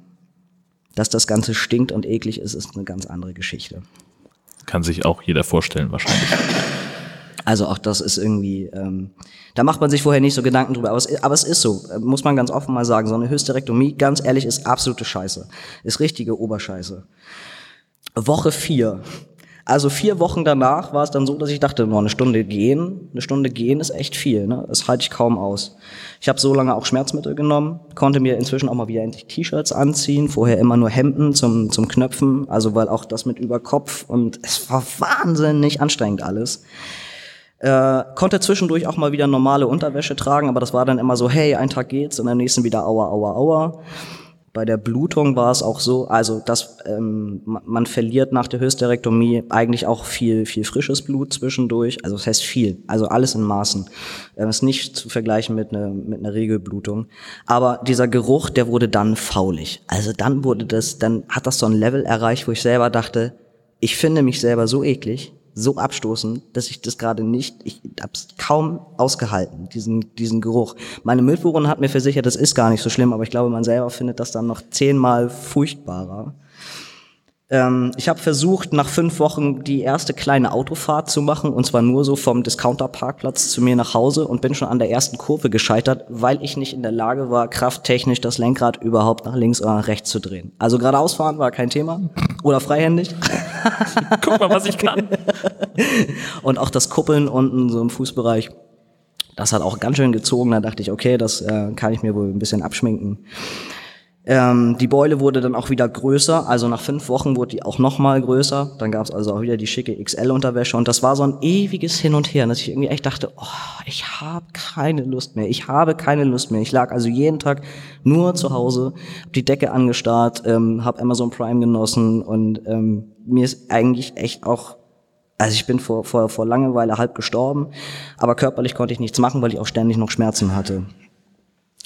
Dass das Ganze stinkt und eklig ist, ist eine ganz andere Geschichte. Kann sich auch jeder vorstellen, wahrscheinlich. Also auch das ist irgendwie, ähm, da macht man sich vorher nicht so Gedanken drüber, aber es, aber es ist so, äh, muss man ganz offen mal sagen. So eine Hysterektomie, ganz ehrlich, ist absolute Scheiße. Ist richtige Oberscheiße. Woche vier. Also vier Wochen danach war es dann so, dass ich dachte, nur eine Stunde gehen, eine Stunde gehen ist echt viel, ne? Das halte ich kaum aus. Ich habe so lange auch Schmerzmittel genommen, konnte mir inzwischen auch mal wieder endlich T-Shirts anziehen, vorher immer nur Hemden zum, zum Knöpfen, also weil auch das mit Überkopf und es war wahnsinnig anstrengend alles. Äh, konnte zwischendurch auch mal wieder normale Unterwäsche tragen, aber das war dann immer so, hey, ein Tag geht's und am nächsten wieder aua, aua, aua. Bei der Blutung war es auch so, also dass ähm, man, verliert nach der Hysterektomie eigentlich auch viel, viel frisches Blut zwischendurch. Also das heißt viel, also alles in Maßen. Ähm, ist nicht zu vergleichen mit einer mit einer Regelblutung. Aber dieser Geruch, der wurde dann faulig. Also dann wurde das, dann hat das so ein Level erreicht, wo ich selber dachte, ich finde mich selber so eklig, so abstoßend, dass ich das gerade nicht, ich hab's kaum ausgehalten, diesen, diesen Geruch. Meine Mitbewohnerin hat mir versichert, das ist gar nicht so schlimm, aber ich glaube, man selber findet das dann noch zehnmal furchtbarer. Ähm, ich habe versucht, nach fünf Wochen die erste kleine Autofahrt zu machen, und zwar nur so vom Discounter-Parkplatz zu mir nach Hause und bin schon an der ersten Kurve gescheitert, weil ich nicht in der Lage war, krafttechnisch das Lenkrad überhaupt nach links oder nach rechts zu drehen. Also geradeaus fahren war kein Thema oder freihändig. Guck mal, was ich kann. und auch das Kuppeln unten so im Fußbereich, das hat auch ganz schön gezogen. Da dachte ich, okay, das äh, kann ich mir wohl ein bisschen abschminken. Ähm, die Beule wurde dann auch wieder größer, also nach fünf Wochen wurde die auch nochmal größer. Dann gab es also auch wieder die schicke XL-Unterwäsche und das war so ein ewiges Hin und Her, dass ich irgendwie echt dachte, oh, ich habe keine Lust mehr, ich habe keine Lust mehr. Ich lag also jeden Tag nur zu Hause, hab die Decke angestarrt, ähm, habe Amazon Prime genossen und ähm, mir ist eigentlich echt auch also ich bin vor, vor, vor Langeweile halb gestorben, aber körperlich konnte ich nichts machen, weil ich auch ständig noch Schmerzen hatte.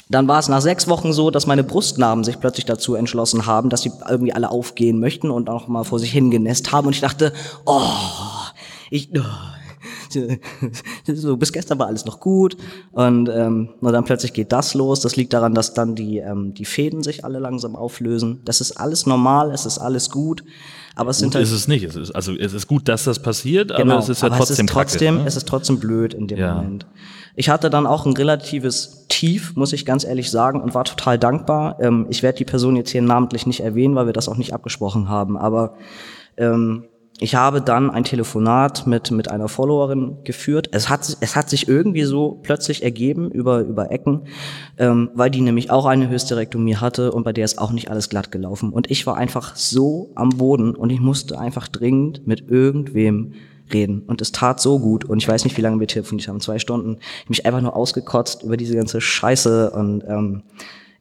Dann war es nach sechs Wochen so, dass meine Brustnarben sich plötzlich dazu entschlossen haben, dass sie irgendwie alle aufgehen möchten und auch mal vor sich hingenässt haben. Und ich dachte, oh, ich, oh, so, bis gestern war alles noch gut. Und, ähm, und dann plötzlich geht das los. Das liegt daran, dass dann die, ähm, die Fäden sich alle langsam auflösen. Das ist alles normal, es ist alles gut. Aber es sind halt, ist es nicht. Es ist, also es ist gut, dass das passiert, Genau, aber es ist ja aber trotzdem es ist trotzdem, ne? es ist trotzdem blöd in dem Ja. Moment. Ich hatte dann auch ein relatives Tief, muss ich ganz ehrlich sagen, und war total dankbar. Ähm, ich werde die Person jetzt hier namentlich nicht erwähnen, weil wir das auch nicht abgesprochen haben, aber ähm, ich habe dann ein Telefonat mit, mit einer Followerin geführt. Es hat, es hat sich irgendwie so plötzlich ergeben über, über Ecken, ähm, weil die nämlich auch eine Hysterektomie hatte und bei der ist auch nicht alles glatt gelaufen. Und ich war einfach so am Boden und ich musste einfach dringend mit irgendwem reden. Und es tat so gut. Und ich weiß nicht, wie lange wir telefoniert haben, zwei Stunden. Ich mich einfach nur ausgekotzt über diese ganze Scheiße und ähm,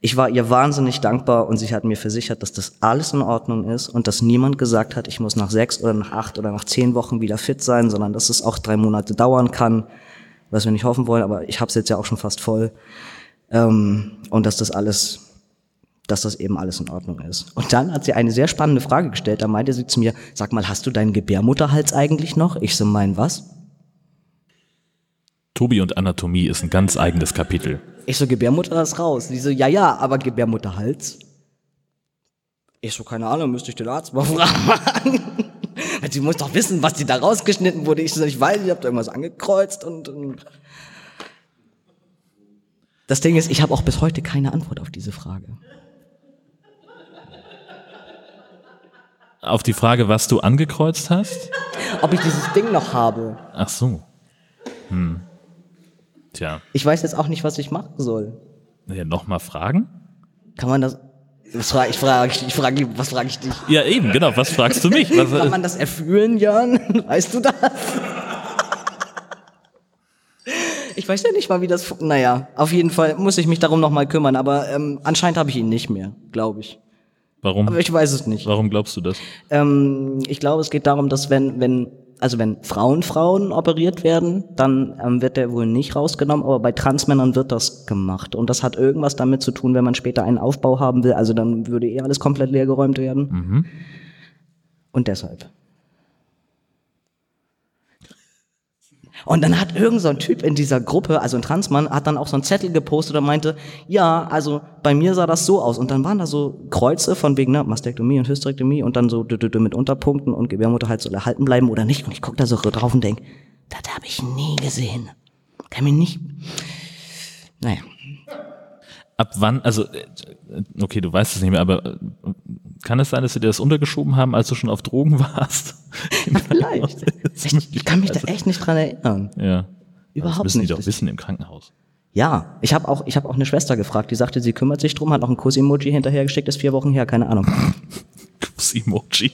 ich war ihr wahnsinnig dankbar und sie hat mir versichert, dass das alles in Ordnung ist und dass niemand gesagt hat, ich muss nach sechs oder nach acht oder nach zehn Wochen wieder fit sein, sondern dass es auch drei Monate dauern kann, was wir nicht hoffen wollen, aber ich habe es jetzt ja auch schon fast voll. Ähm, und dass das alles, dass das eben alles in Ordnung ist. Und dann hat sie eine sehr spannende Frage gestellt. Da meinte sie zu mir, sag mal, hast du deinen Gebärmutterhals eigentlich noch? Ich so, mein was? Tobi und Anatomie ist ein ganz eigenes Kapitel. Ich so, Gebärmutterhals raus. Die so, ja, ja, aber Gebärmutterhals? Ich so, keine Ahnung, müsste ich den Arzt mal fragen. Weil Sie muss doch wissen, was die da rausgeschnitten wurde. Ich so, ich weiß, ich habe da irgendwas angekreuzt und, und das Ding ist, ich habe auch bis heute keine Antwort auf diese Frage. Auf die Frage, was du angekreuzt hast? Ob ich dieses Ding noch habe. Ach so. Hm. Tja, Ich weiß jetzt auch nicht, was ich machen soll. ja, nochmal fragen? Kann man das? Was frage ich? Frage ich, frage, was frage ich dich? Ja, eben, genau. Was fragst du mich? Kann Was, man das erfühlen, Jörn? Weißt du das? Ich weiß ja nicht mal, wie das. Naja, auf jeden Fall muss ich mich darum noch mal kümmern, aber ähm, anscheinend habe ich ihn nicht mehr, glaube ich. Warum, Aber ich weiß es nicht. warum glaubst du das? Ähm, ich glaube, es geht darum, dass wenn, wenn, also wenn Frauen Frauen operiert werden, dann ähm, wird der wohl nicht rausgenommen, aber bei Transmännern wird das gemacht. Und das hat irgendwas damit zu tun, wenn man später einen Aufbau haben will. Also dann würde eh alles komplett leergeräumt werden. Und deshalb. Und dann hat irgend so ein Typ in dieser Gruppe, also ein Transmann, hat dann auch so einen Zettel gepostet und meinte, ja, also bei mir sah das so aus. Und dann waren da so Kreuze von wegen ne, Mastektomie und Hysterektomie und dann so dü- dü- dü mit Unterpunkten und Gebärmutterhals soll erhalten bleiben oder nicht. Und ich guck da so drauf und denk, das habe ich nie gesehen. Kann mir nicht. Naja. Ab wann, also, äh, okay, du weißt es nicht mehr, aber äh, kann es sein, dass sie dir das untergeschoben haben, als du schon auf Drogen warst? Vielleicht. Ich kann mich da echt nicht dran erinnern. Ja. Überhaupt das müssen nicht. die doch wissen im Krankenhaus. Ja, ich habe auch, ich habe auch eine Schwester gefragt, die sagte, sie kümmert sich drum, hat noch ein Kuss-Emoji hinterhergeschickt, ist vier Wochen her, keine Ahnung. Kuss-Emoji.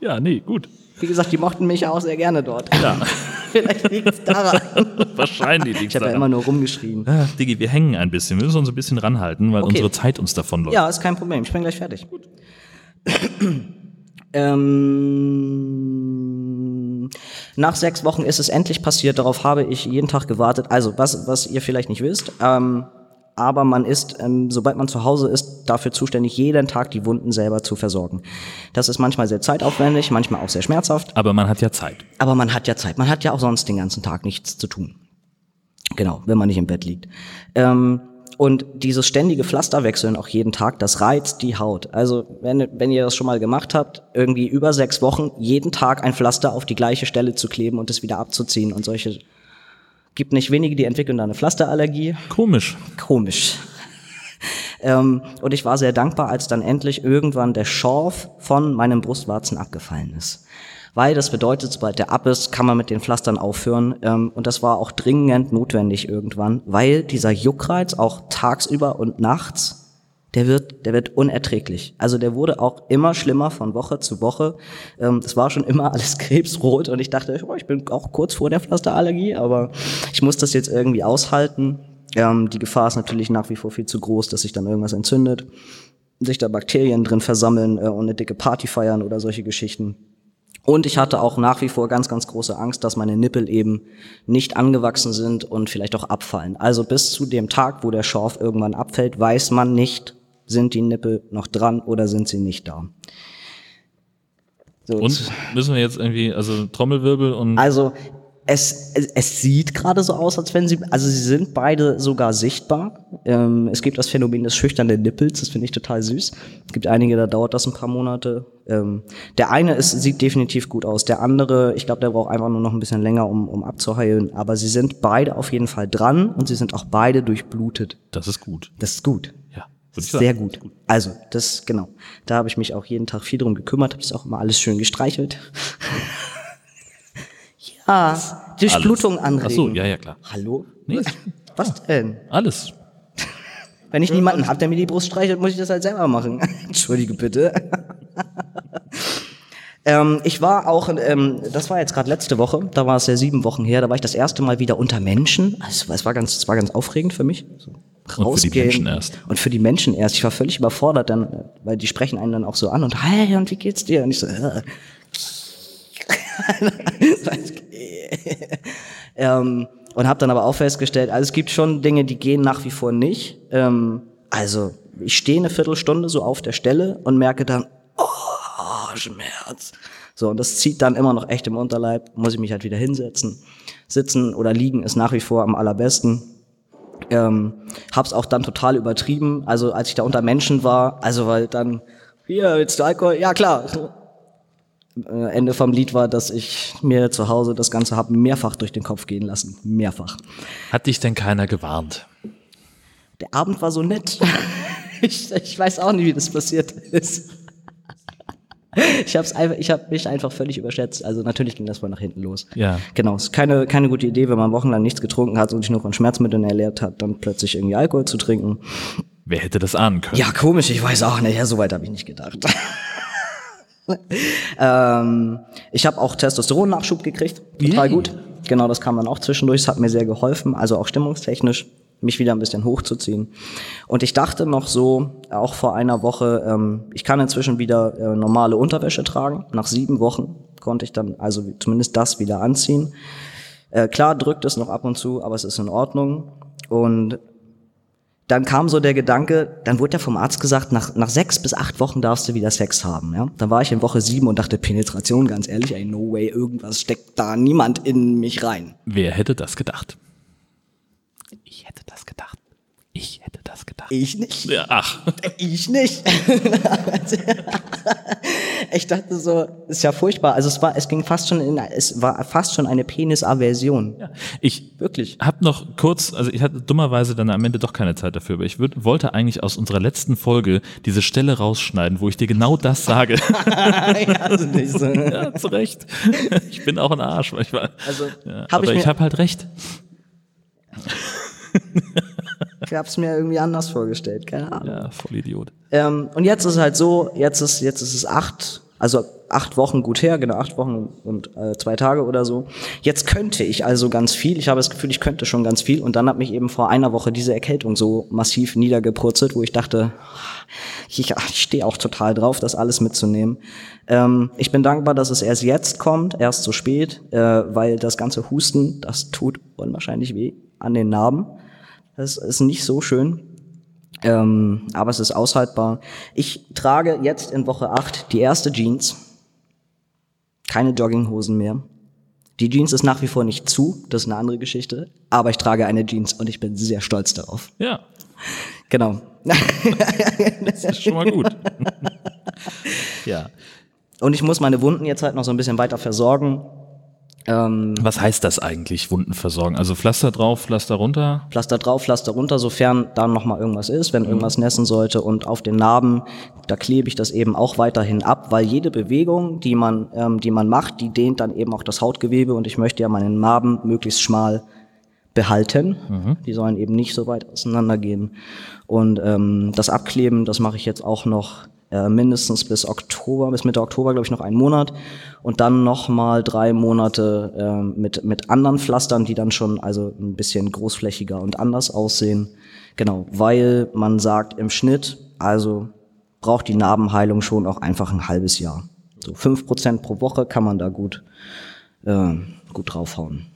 Ja, nee, gut. Wie gesagt, die mochten mich ja auch sehr gerne dort. Ja, Vielleicht liegt es daran. wahrscheinlich liegt's Ich habe ja daran. immer nur rumgeschrien. Ah, Diggi, wir hängen ein bisschen. Wir müssen uns ein bisschen ranhalten, weil Okay. unsere Zeit uns davonläuft. Ja, ist kein Problem. Ich bin gleich fertig. Gut. ähm, nach sechs Wochen ist es endlich passiert. Darauf habe ich jeden Tag gewartet. Also, was, was ihr vielleicht nicht wisst, ähm, aber man ist, ähm, sobald man zu Hause ist, dafür zuständig, jeden Tag die Wunden selber zu versorgen. Das ist manchmal sehr zeitaufwendig, manchmal auch sehr schmerzhaft. Aber man hat ja Zeit. Aber man hat ja Zeit. Man hat ja auch sonst den ganzen Tag nichts zu tun. Genau, wenn man nicht im Bett liegt. Ähm, und dieses ständige Pflasterwechseln auch jeden Tag, das reizt die Haut. Also wenn, wenn ihr das schon mal gemacht habt, irgendwie über sechs Wochen jeden Tag ein Pflaster auf die gleiche Stelle zu kleben und es wieder abzuziehen und solche. Gibt nicht wenige, die entwickeln da eine Pflasterallergie. Komisch. Komisch. ähm, und ich war sehr dankbar, als dann endlich irgendwann der Schorf von meinem Brustwarzen abgefallen ist. Weil das bedeutet, sobald der ab ist, kann man mit den Pflastern aufhören. Ähm, und das war auch dringend notwendig irgendwann, weil dieser Juckreiz auch tagsüber und nachts der wird, der wird unerträglich. Also der wurde auch immer schlimmer von Woche zu Woche. Ähm, das war schon immer alles krebsrot und ich dachte, oh, ich bin auch kurz vor der Pflasterallergie, aber ich muss das jetzt irgendwie aushalten. Ähm, die Gefahr ist natürlich nach wie vor viel zu groß, dass sich dann irgendwas entzündet, sich da Bakterien drin versammeln äh, und eine dicke Party feiern oder solche Geschichten. Und ich hatte auch nach wie vor ganz, ganz große Angst, dass meine Nippel eben nicht angewachsen sind und vielleicht auch abfallen. Also bis zu dem Tag, wo der Schorf irgendwann abfällt, weiß man nicht, sind die Nippel noch dran oder sind sie nicht da? So, Und müssen wir jetzt irgendwie, also Trommelwirbel und Also es, es, es sieht gerade so aus, als wenn sie, also sie sind beide sogar sichtbar. Ähm, es gibt das Phänomen des schüchternen Nippels, das finde ich total süß. Es gibt einige, da dauert das ein paar Monate. Ähm, der eine ist, sieht definitiv gut aus, der andere, ich glaube, der braucht einfach nur noch ein bisschen länger, um, um abzuheilen. Aber sie sind beide auf jeden Fall dran und sie sind auch beide durchblutet. das ist gut. Das ist gut. Sehr gut. Also, das, genau. Da habe ich mich auch jeden Tag viel drum gekümmert, habe das auch immer alles schön gestreichelt. ja, Durchblutung anregen. Ach so, ja, ja, klar. Hallo? Nee. Was denn? Alles. Wenn ich niemanden habe, der mir die Brust streichelt, muss ich das halt selber machen. Entschuldige bitte. ähm, ich war auch, ähm, das war jetzt gerade letzte Woche, da war es ja sieben Wochen her, da war ich das erste Mal wieder unter Menschen. Also, es war ganz, es war ganz aufregend für mich. So, Und für die rausgehen. Menschen erst. Und für die Menschen erst. Ich war völlig überfordert dann, weil die sprechen einen dann auch so an und hey, und wie geht's dir? Und ich so, äh. ähm, und habe dann aber auch festgestellt, also es gibt schon Dinge, die gehen nach wie vor nicht. Ähm, also ich stehe eine Viertelstunde so auf der Stelle und merke dann, oh, Schmerz. So, und das zieht dann immer noch echt im Unterleib, muss ich mich halt wieder hinsetzen. Sitzen oder liegen ist nach wie vor am allerbesten. Ähm, hab's auch dann total übertrieben. Also als ich da unter Menschen war, also weil dann, hier, willst du Alkohol? Ja, klar. Äh, Ende vom Lied war, dass ich mir zu Hause das Ganze hab mehrfach durch den Kopf gehen lassen. Mehrfach. Hat dich denn keiner gewarnt? Der Abend war so nett. Ich, ich weiß auch nicht, wie das passiert ist. Ich hab's einfach, ich habe mich einfach völlig überschätzt. Also natürlich ging das mal nach hinten los. Ja. Genau, ist keine keine gute Idee, wenn man wochenlang nichts getrunken hat und sich nur von Schmerzmitteln ernährt hat, dann plötzlich irgendwie Alkohol zu trinken. Wer hätte das ahnen können? Ja, komisch, ich weiß auch nicht, ja, so weit habe ich nicht gedacht. ähm, ich habe auch Testosteronnachschub gekriegt, total Yay. gut. Genau, das kam dann auch zwischendurch, es hat mir sehr geholfen, also auch stimmungstechnisch mich wieder ein bisschen hochzuziehen. Und ich dachte noch so, auch vor einer Woche, ähm, ich kann inzwischen wieder äh, normale Unterwäsche tragen. Nach sieben Wochen konnte ich dann also zumindest das wieder anziehen. Äh, klar drückt es noch ab und zu, aber es ist in Ordnung. Und dann kam so der Gedanke, dann wurde ja vom Arzt gesagt, nach, nach sechs bis acht Wochen darfst du wieder Sex haben. Ja? Dann war ich in Woche sieben und dachte, Penetration, ganz ehrlich, ey, no way, irgendwas steckt da niemand in mich rein. Wer hätte das gedacht? Ich hätte das gedacht. Ich hätte das gedacht. Ich nicht. Ja, ach. Ich nicht. ich dachte so, ist ja furchtbar. Also es war, es ging fast schon in, es war fast schon eine Penisaversion. Ich Wirklich. hab noch kurz, also ich hatte dummerweise dann am Ende doch keine Zeit dafür, aber ich würd, wollte eigentlich aus unserer letzten Folge diese Stelle rausschneiden, wo ich dir genau das sage. ja, also nicht so. ja, zu Recht. Ich bin auch ein Arsch manchmal. Also, ja, hab aber ich ich, habe halt recht. Ich hab's mir irgendwie anders vorgestellt, keine Ahnung. Ja, voll Idiot. Ähm, und jetzt ist es halt so, jetzt ist, jetzt ist es acht, also acht Wochen gut her, genau acht Wochen und äh, zwei Tage oder so. Jetzt könnte ich also ganz viel. Ich habe das Gefühl, ich könnte schon ganz viel. Und dann hat mich eben vor einer Woche diese Erkältung so massiv niedergeprutzelt, wo ich dachte, ich, ich stehe auch total drauf, das alles mitzunehmen. Ähm, ich bin dankbar, dass es erst jetzt kommt, erst so spät, äh, weil das ganze Husten, das tut unwahrscheinlich weh an den Narben. Das ist nicht so schön. Ähm, aber es ist aushaltbar. Ich trage jetzt in Woche 8 die erste Jeans. Keine Jogginghosen mehr. Die Jeans ist nach wie vor nicht zu, das ist eine andere Geschichte. Aber ich trage eine Jeans und ich bin sehr stolz darauf. Ja, Genau. das ist schon mal gut. ja. Und ich muss meine Wunden jetzt halt noch so ein bisschen weiter versorgen. Ähm, Was heißt das eigentlich, Wunden versorgen? Also Pflaster drauf, Pflaster runter? Pflaster drauf, Pflaster runter, sofern da nochmal irgendwas ist, wenn irgendwas nässen sollte. Und auf den Narben, da klebe ich das eben auch weiterhin ab, weil jede Bewegung, die man, ähm, die man macht, die dehnt dann eben auch das Hautgewebe und ich möchte ja meine Narben möglichst schmal behalten. Die sollen eben nicht so weit auseinandergehen. Und ähm, das Abkleben, das mache ich jetzt auch noch äh, mindestens bis Oktober, bis Mitte Oktober, glaube ich, noch einen Monat. Und dann nochmal drei Monate ähm, mit, mit anderen Pflastern, die dann schon also ein bisschen großflächiger und anders aussehen. Genau, weil man sagt im Schnitt, also braucht die Narbenheilung schon auch einfach ein halbes Jahr. So fünf Prozent pro Woche kann man da gut, äh, gut draufhauen.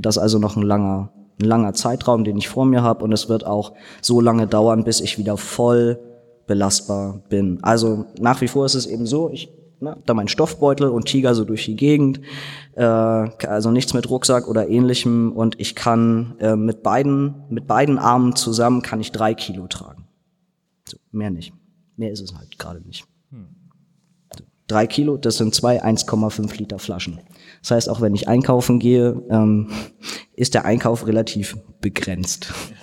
Das ist also noch ein langer, ein langer Zeitraum, den ich vor mir habe und es wird auch so lange dauern, bis ich wieder voll belastbar bin. Also nach wie vor ist es eben so, ich ne, da mein Stoffbeutel und Tiger so durch die Gegend, äh, also nichts mit Rucksack oder ähnlichem und ich kann äh, mit beiden mit beiden Armen zusammen kann ich drei Kilo tragen. So, mehr nicht. Mehr ist es halt gerade nicht. So, drei Kilo, das sind zwei 1,5 Liter Flaschen. Das heißt, auch wenn ich einkaufen gehe, ähm, ist der Einkauf relativ begrenzt.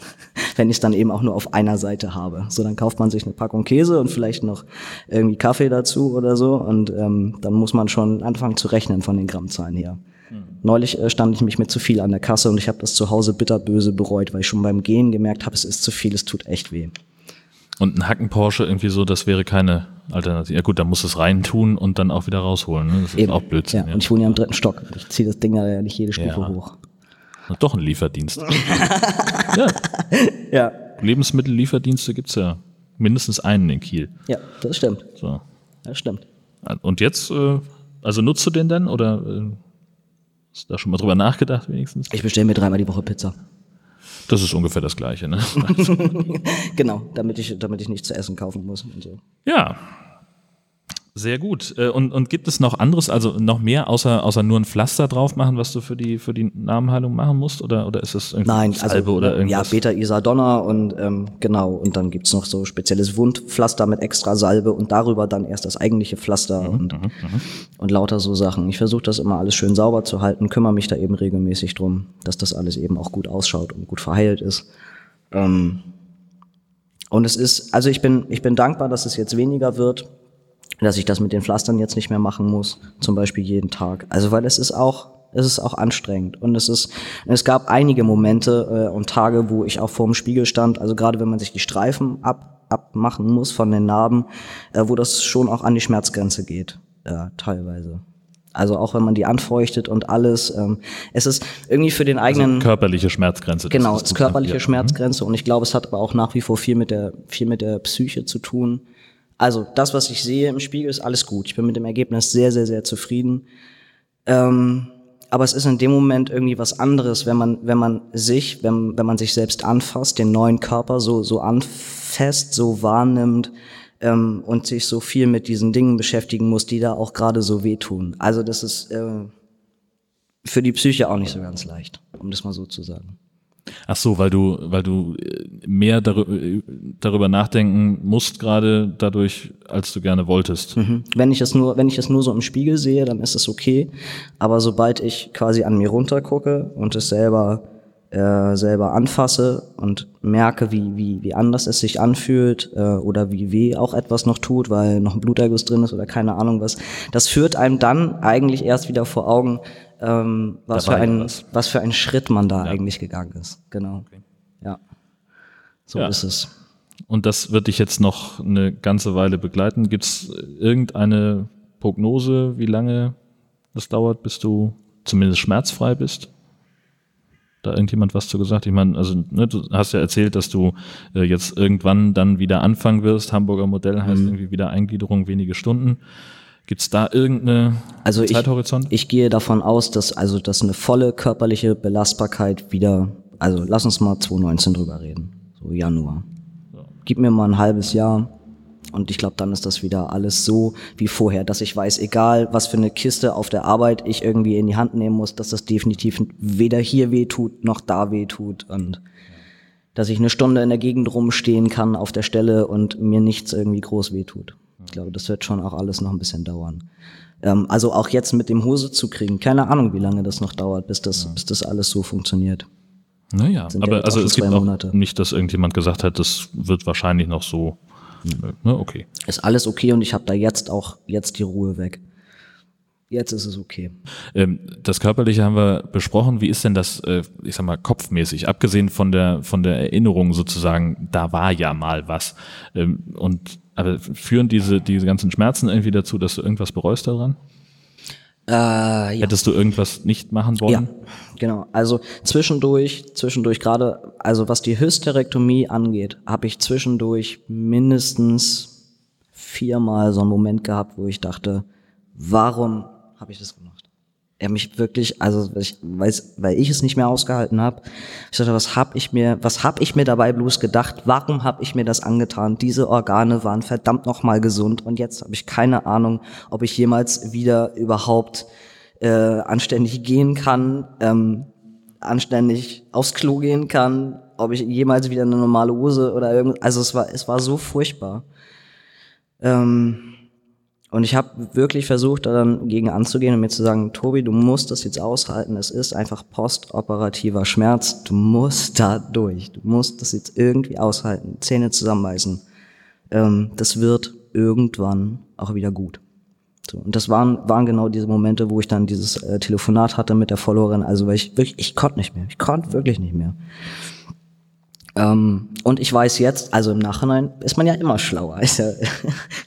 wenn ich es dann eben auch nur auf einer Seite habe. So, dann kauft man sich eine Packung Käse und vielleicht noch irgendwie Kaffee dazu oder so und ähm, dann muss man schon anfangen zu rechnen von den Grammzahlen her. Neulich äh, stand ich mich mit zu viel an der Kasse und ich habe das zu Hause bitterböse bereut, weil ich schon beim Gehen gemerkt habe, es ist zu viel, es tut echt weh. Und ein Hacken Porsche irgendwie so, das wäre keine Alternative. Ja gut, dann musst du es reintun und dann auch wieder rausholen. Ne? Das ist Eben. auch Blödsinn. Ja, und ich wohne ja im dritten Stock. Ich ziehe das Ding ja nicht jede Stufe Ja. hoch. Na, Doch ein Lieferdienst. ja, Ja. Lebensmittellieferdienste gibt's ja mindestens einen in Kiel. Ja, das stimmt. So. Das stimmt. Und jetzt, äh, also nutzt du den denn oder äh, hast du da schon mal drüber nachgedacht wenigstens? Ich bestelle mir dreimal die Woche Pizza. Das ist ungefähr das Gleiche, ne? Genau, damit ich, damit ich nichts zu essen kaufen muss und so. ja. Sehr gut. Äh, Und, und gibt es noch anderes, also noch mehr, außer, außer nur ein Pflaster drauf machen, was du für die, für die Narbenheilung machen musst? Oder, oder ist es irgendwie Nein, Salbe also oder ja, irgendwas? Beta Isadonna und ähm, genau, und dann gibt's noch so spezielles Wundpflaster mit extra Salbe und darüber dann erst das eigentliche Pflaster Mhm, und, und lauter so Sachen. Ich versuche das immer alles schön sauber zu halten, kümmere mich da eben regelmäßig drum, dass das alles eben auch gut ausschaut und gut verheilt ist. Ähm, und es ist, also ich bin, ich bin dankbar, dass es jetzt weniger wird, dass ich das mit den Pflastern jetzt nicht mehr machen muss, zum Beispiel jeden Tag. Also weil es ist auch, es ist auch anstrengend und es ist, es gab einige Momente äh, und Tage, wo ich auch vor dem Spiegel stand. Also gerade wenn man sich die Streifen ab, abmachen muss von den Narben, äh, wo das schon auch an die Schmerzgrenze geht, äh, teilweise. Also auch wenn man die anfeuchtet und alles, ähm, es ist irgendwie für den eigenen Körperliche Schmerzgrenze. das Genau, ist das gut, körperliche ja. Schmerzgrenze und ich glaube, es hat aber auch nach wie vor viel mit der viel mit der Psyche zu tun. Also das, was ich sehe im Spiegel, ist alles gut. Ich bin mit dem Ergebnis sehr, sehr, sehr zufrieden. Ähm, aber es ist in dem Moment irgendwie was anderes, wenn man, wenn man sich, wenn, wenn man sich selbst anfasst, den neuen Körper so, so anfasst, so wahrnimmt ähm, und sich so viel mit diesen Dingen beschäftigen muss, die da auch gerade so wehtun. Also das ist äh, für die Psyche auch nicht so ganz leicht, um das mal so zu sagen. Ach so, weil du, weil du äh, mehr darüber, darüber nachdenken musst gerade dadurch, als du gerne wolltest. Mhm. Wenn ich es nur, wenn ich es nur so im Spiegel sehe, dann ist es okay. Aber sobald ich quasi an mir runtergucke und es selber äh, selber anfasse und merke, wie wie wie anders es sich anfühlt äh, oder wie weh auch etwas noch tut, weil noch ein Bluterguss drin ist oder keine Ahnung was, das führt einem dann eigentlich erst wieder vor Augen, ähm, was für ja ein was. was für ein Schritt man da eigentlich gegangen ist. Genau. Ja. So Ja. ist es. Und das wird dich jetzt noch eine ganze Weile begleiten. Gibt es irgendeine Prognose, wie lange das dauert, bis du zumindest schmerzfrei bist? Da irgendjemand was zu gesagt? Ich meine, also ne, du hast ja erzählt, dass du äh, jetzt irgendwann dann wieder anfangen wirst. Hamburger Modell heißt Mhm. irgendwie wieder Eingliederung wenige Stunden. Gibt es da irgendeine Also ich, Zeithorizont? ich gehe davon aus, dass also dass eine volle körperliche Belastbarkeit wieder, also lass uns mal 2019 drüber reden, so Januar. Gib mir mal ein halbes Jahr und ich glaube, dann ist das wieder alles so wie vorher, dass ich weiß, egal was für eine Kiste auf der Arbeit ich irgendwie in die Hand nehmen muss, dass das definitiv weder hier weh tut noch da weh tut und dass ich eine Stunde in der Gegend rumstehen kann auf der Stelle und mir nichts irgendwie groß weh tut. Ich glaube, das wird schon auch alles noch ein bisschen dauern. Ähm, also auch jetzt mit dem Hose zu kriegen, keine Ahnung, wie lange das noch dauert, bis das, bis das alles so funktioniert. Naja, Sind ja aber jetzt also es gibt zwei auch Monate. nicht, dass irgendjemand gesagt hat, das wird wahrscheinlich noch so. Ne, okay. Ist alles okay und ich habe da jetzt auch jetzt die Ruhe weg. Jetzt ist es okay. Ähm, das Körperliche haben wir besprochen. Wie ist denn das, äh, ich sag mal, kopfmäßig? Abgesehen von der, von der Erinnerung sozusagen, da war ja mal was. Ähm, und, aber führen diese, diese ganzen Schmerzen irgendwie dazu, dass du irgendwas bereust daran? Äh, ja. Hättest du irgendwas nicht machen wollen? Ja, genau. Also zwischendurch, zwischendurch gerade, also was die Hysterektomie angeht, habe ich zwischendurch mindestens viermal so einen Moment gehabt, wo ich dachte, warum habe ich das gemacht? Er mich wirklich, also weil ich, weiß, weil ich es nicht mehr ausgehalten habe. Ich dachte, was habe ich mir, was habe ich mir dabei bloß gedacht? Warum habe ich mir das angetan? Diese Organe waren verdammt noch mal gesund und jetzt habe ich keine Ahnung, ob ich jemals wieder überhaupt äh, anständig gehen kann, ähm, anständig aufs Klo gehen kann, ob ich jemals wieder eine normale Hose oder irgend, also es war, es war so furchtbar. Ähm, und ich habe wirklich versucht, da dann gegen anzugehen und mir zu sagen, Tobi, du musst das jetzt aushalten. Es ist einfach postoperativer Schmerz. Du musst da durch. Du musst das jetzt irgendwie aushalten. Zähne zusammenbeißen. Ähm, das wird irgendwann auch wieder gut. So, und das waren, waren genau diese Momente, wo ich dann dieses äh, Telefonat hatte mit der Followerin. Also weil ich wirklich, ich konnte nicht mehr. Ich konnte wirklich nicht mehr. Ähm, und ich weiß jetzt, also im Nachhinein ist man ja immer schlauer, ist ja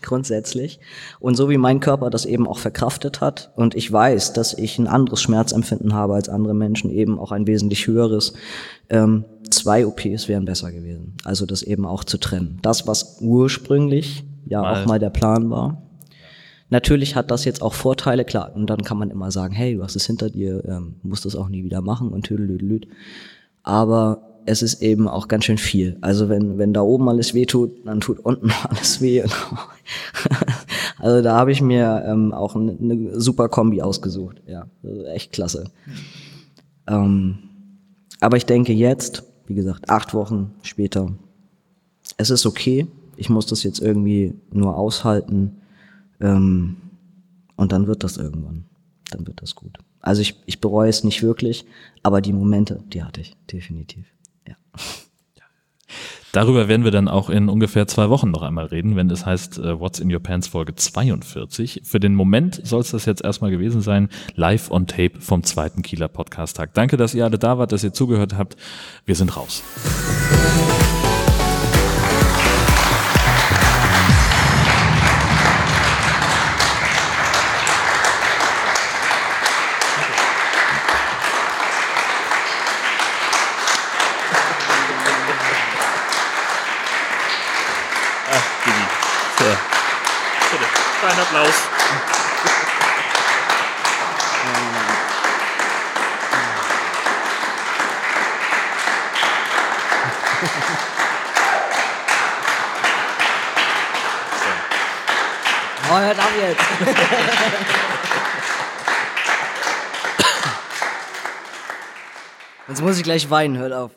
grundsätzlich. Und so wie mein Körper das eben auch verkraftet hat und ich weiß, dass ich ein anderes Schmerzempfinden habe als andere Menschen, eben auch ein wesentlich höheres, ähm, zwei OPs wären besser gewesen. Also das eben auch zu trennen. Das, was ursprünglich ja Mal- auch mal der Plan war. Natürlich hat das jetzt auch Vorteile, klar. Und dann kann man immer sagen, hey, du hast es hinter dir, ähm, musst es auch nie wieder machen und tüdelüdelüd. Aber es ist eben auch ganz schön viel. Also wenn, wenn da oben alles weh tut, dann tut unten alles weh. also da habe ich mir ähm, auch eine, eine super Kombi ausgesucht. Ja, echt klasse. Ähm, aber ich denke jetzt, wie gesagt, acht Wochen später, es ist okay. Ich muss das jetzt irgendwie nur aushalten. Ähm, und dann wird das irgendwann. Dann wird das gut. Also ich, ich bereue es nicht wirklich, aber die Momente, die hatte ich definitiv. Darüber werden wir dann auch in ungefähr zwei Wochen noch einmal reden, wenn es heißt äh, What's in Your Pants Folge 42. Für den Moment soll es das jetzt erstmal gewesen sein, live on tape vom zweiten Kieler Podcast-Tag. Danke, dass ihr alle da wart, dass ihr zugehört habt. Wir sind raus. Bitte, ein Applaus. Oh, hört auf jetzt. Jetzt muss ich gleich weinen, hört auf.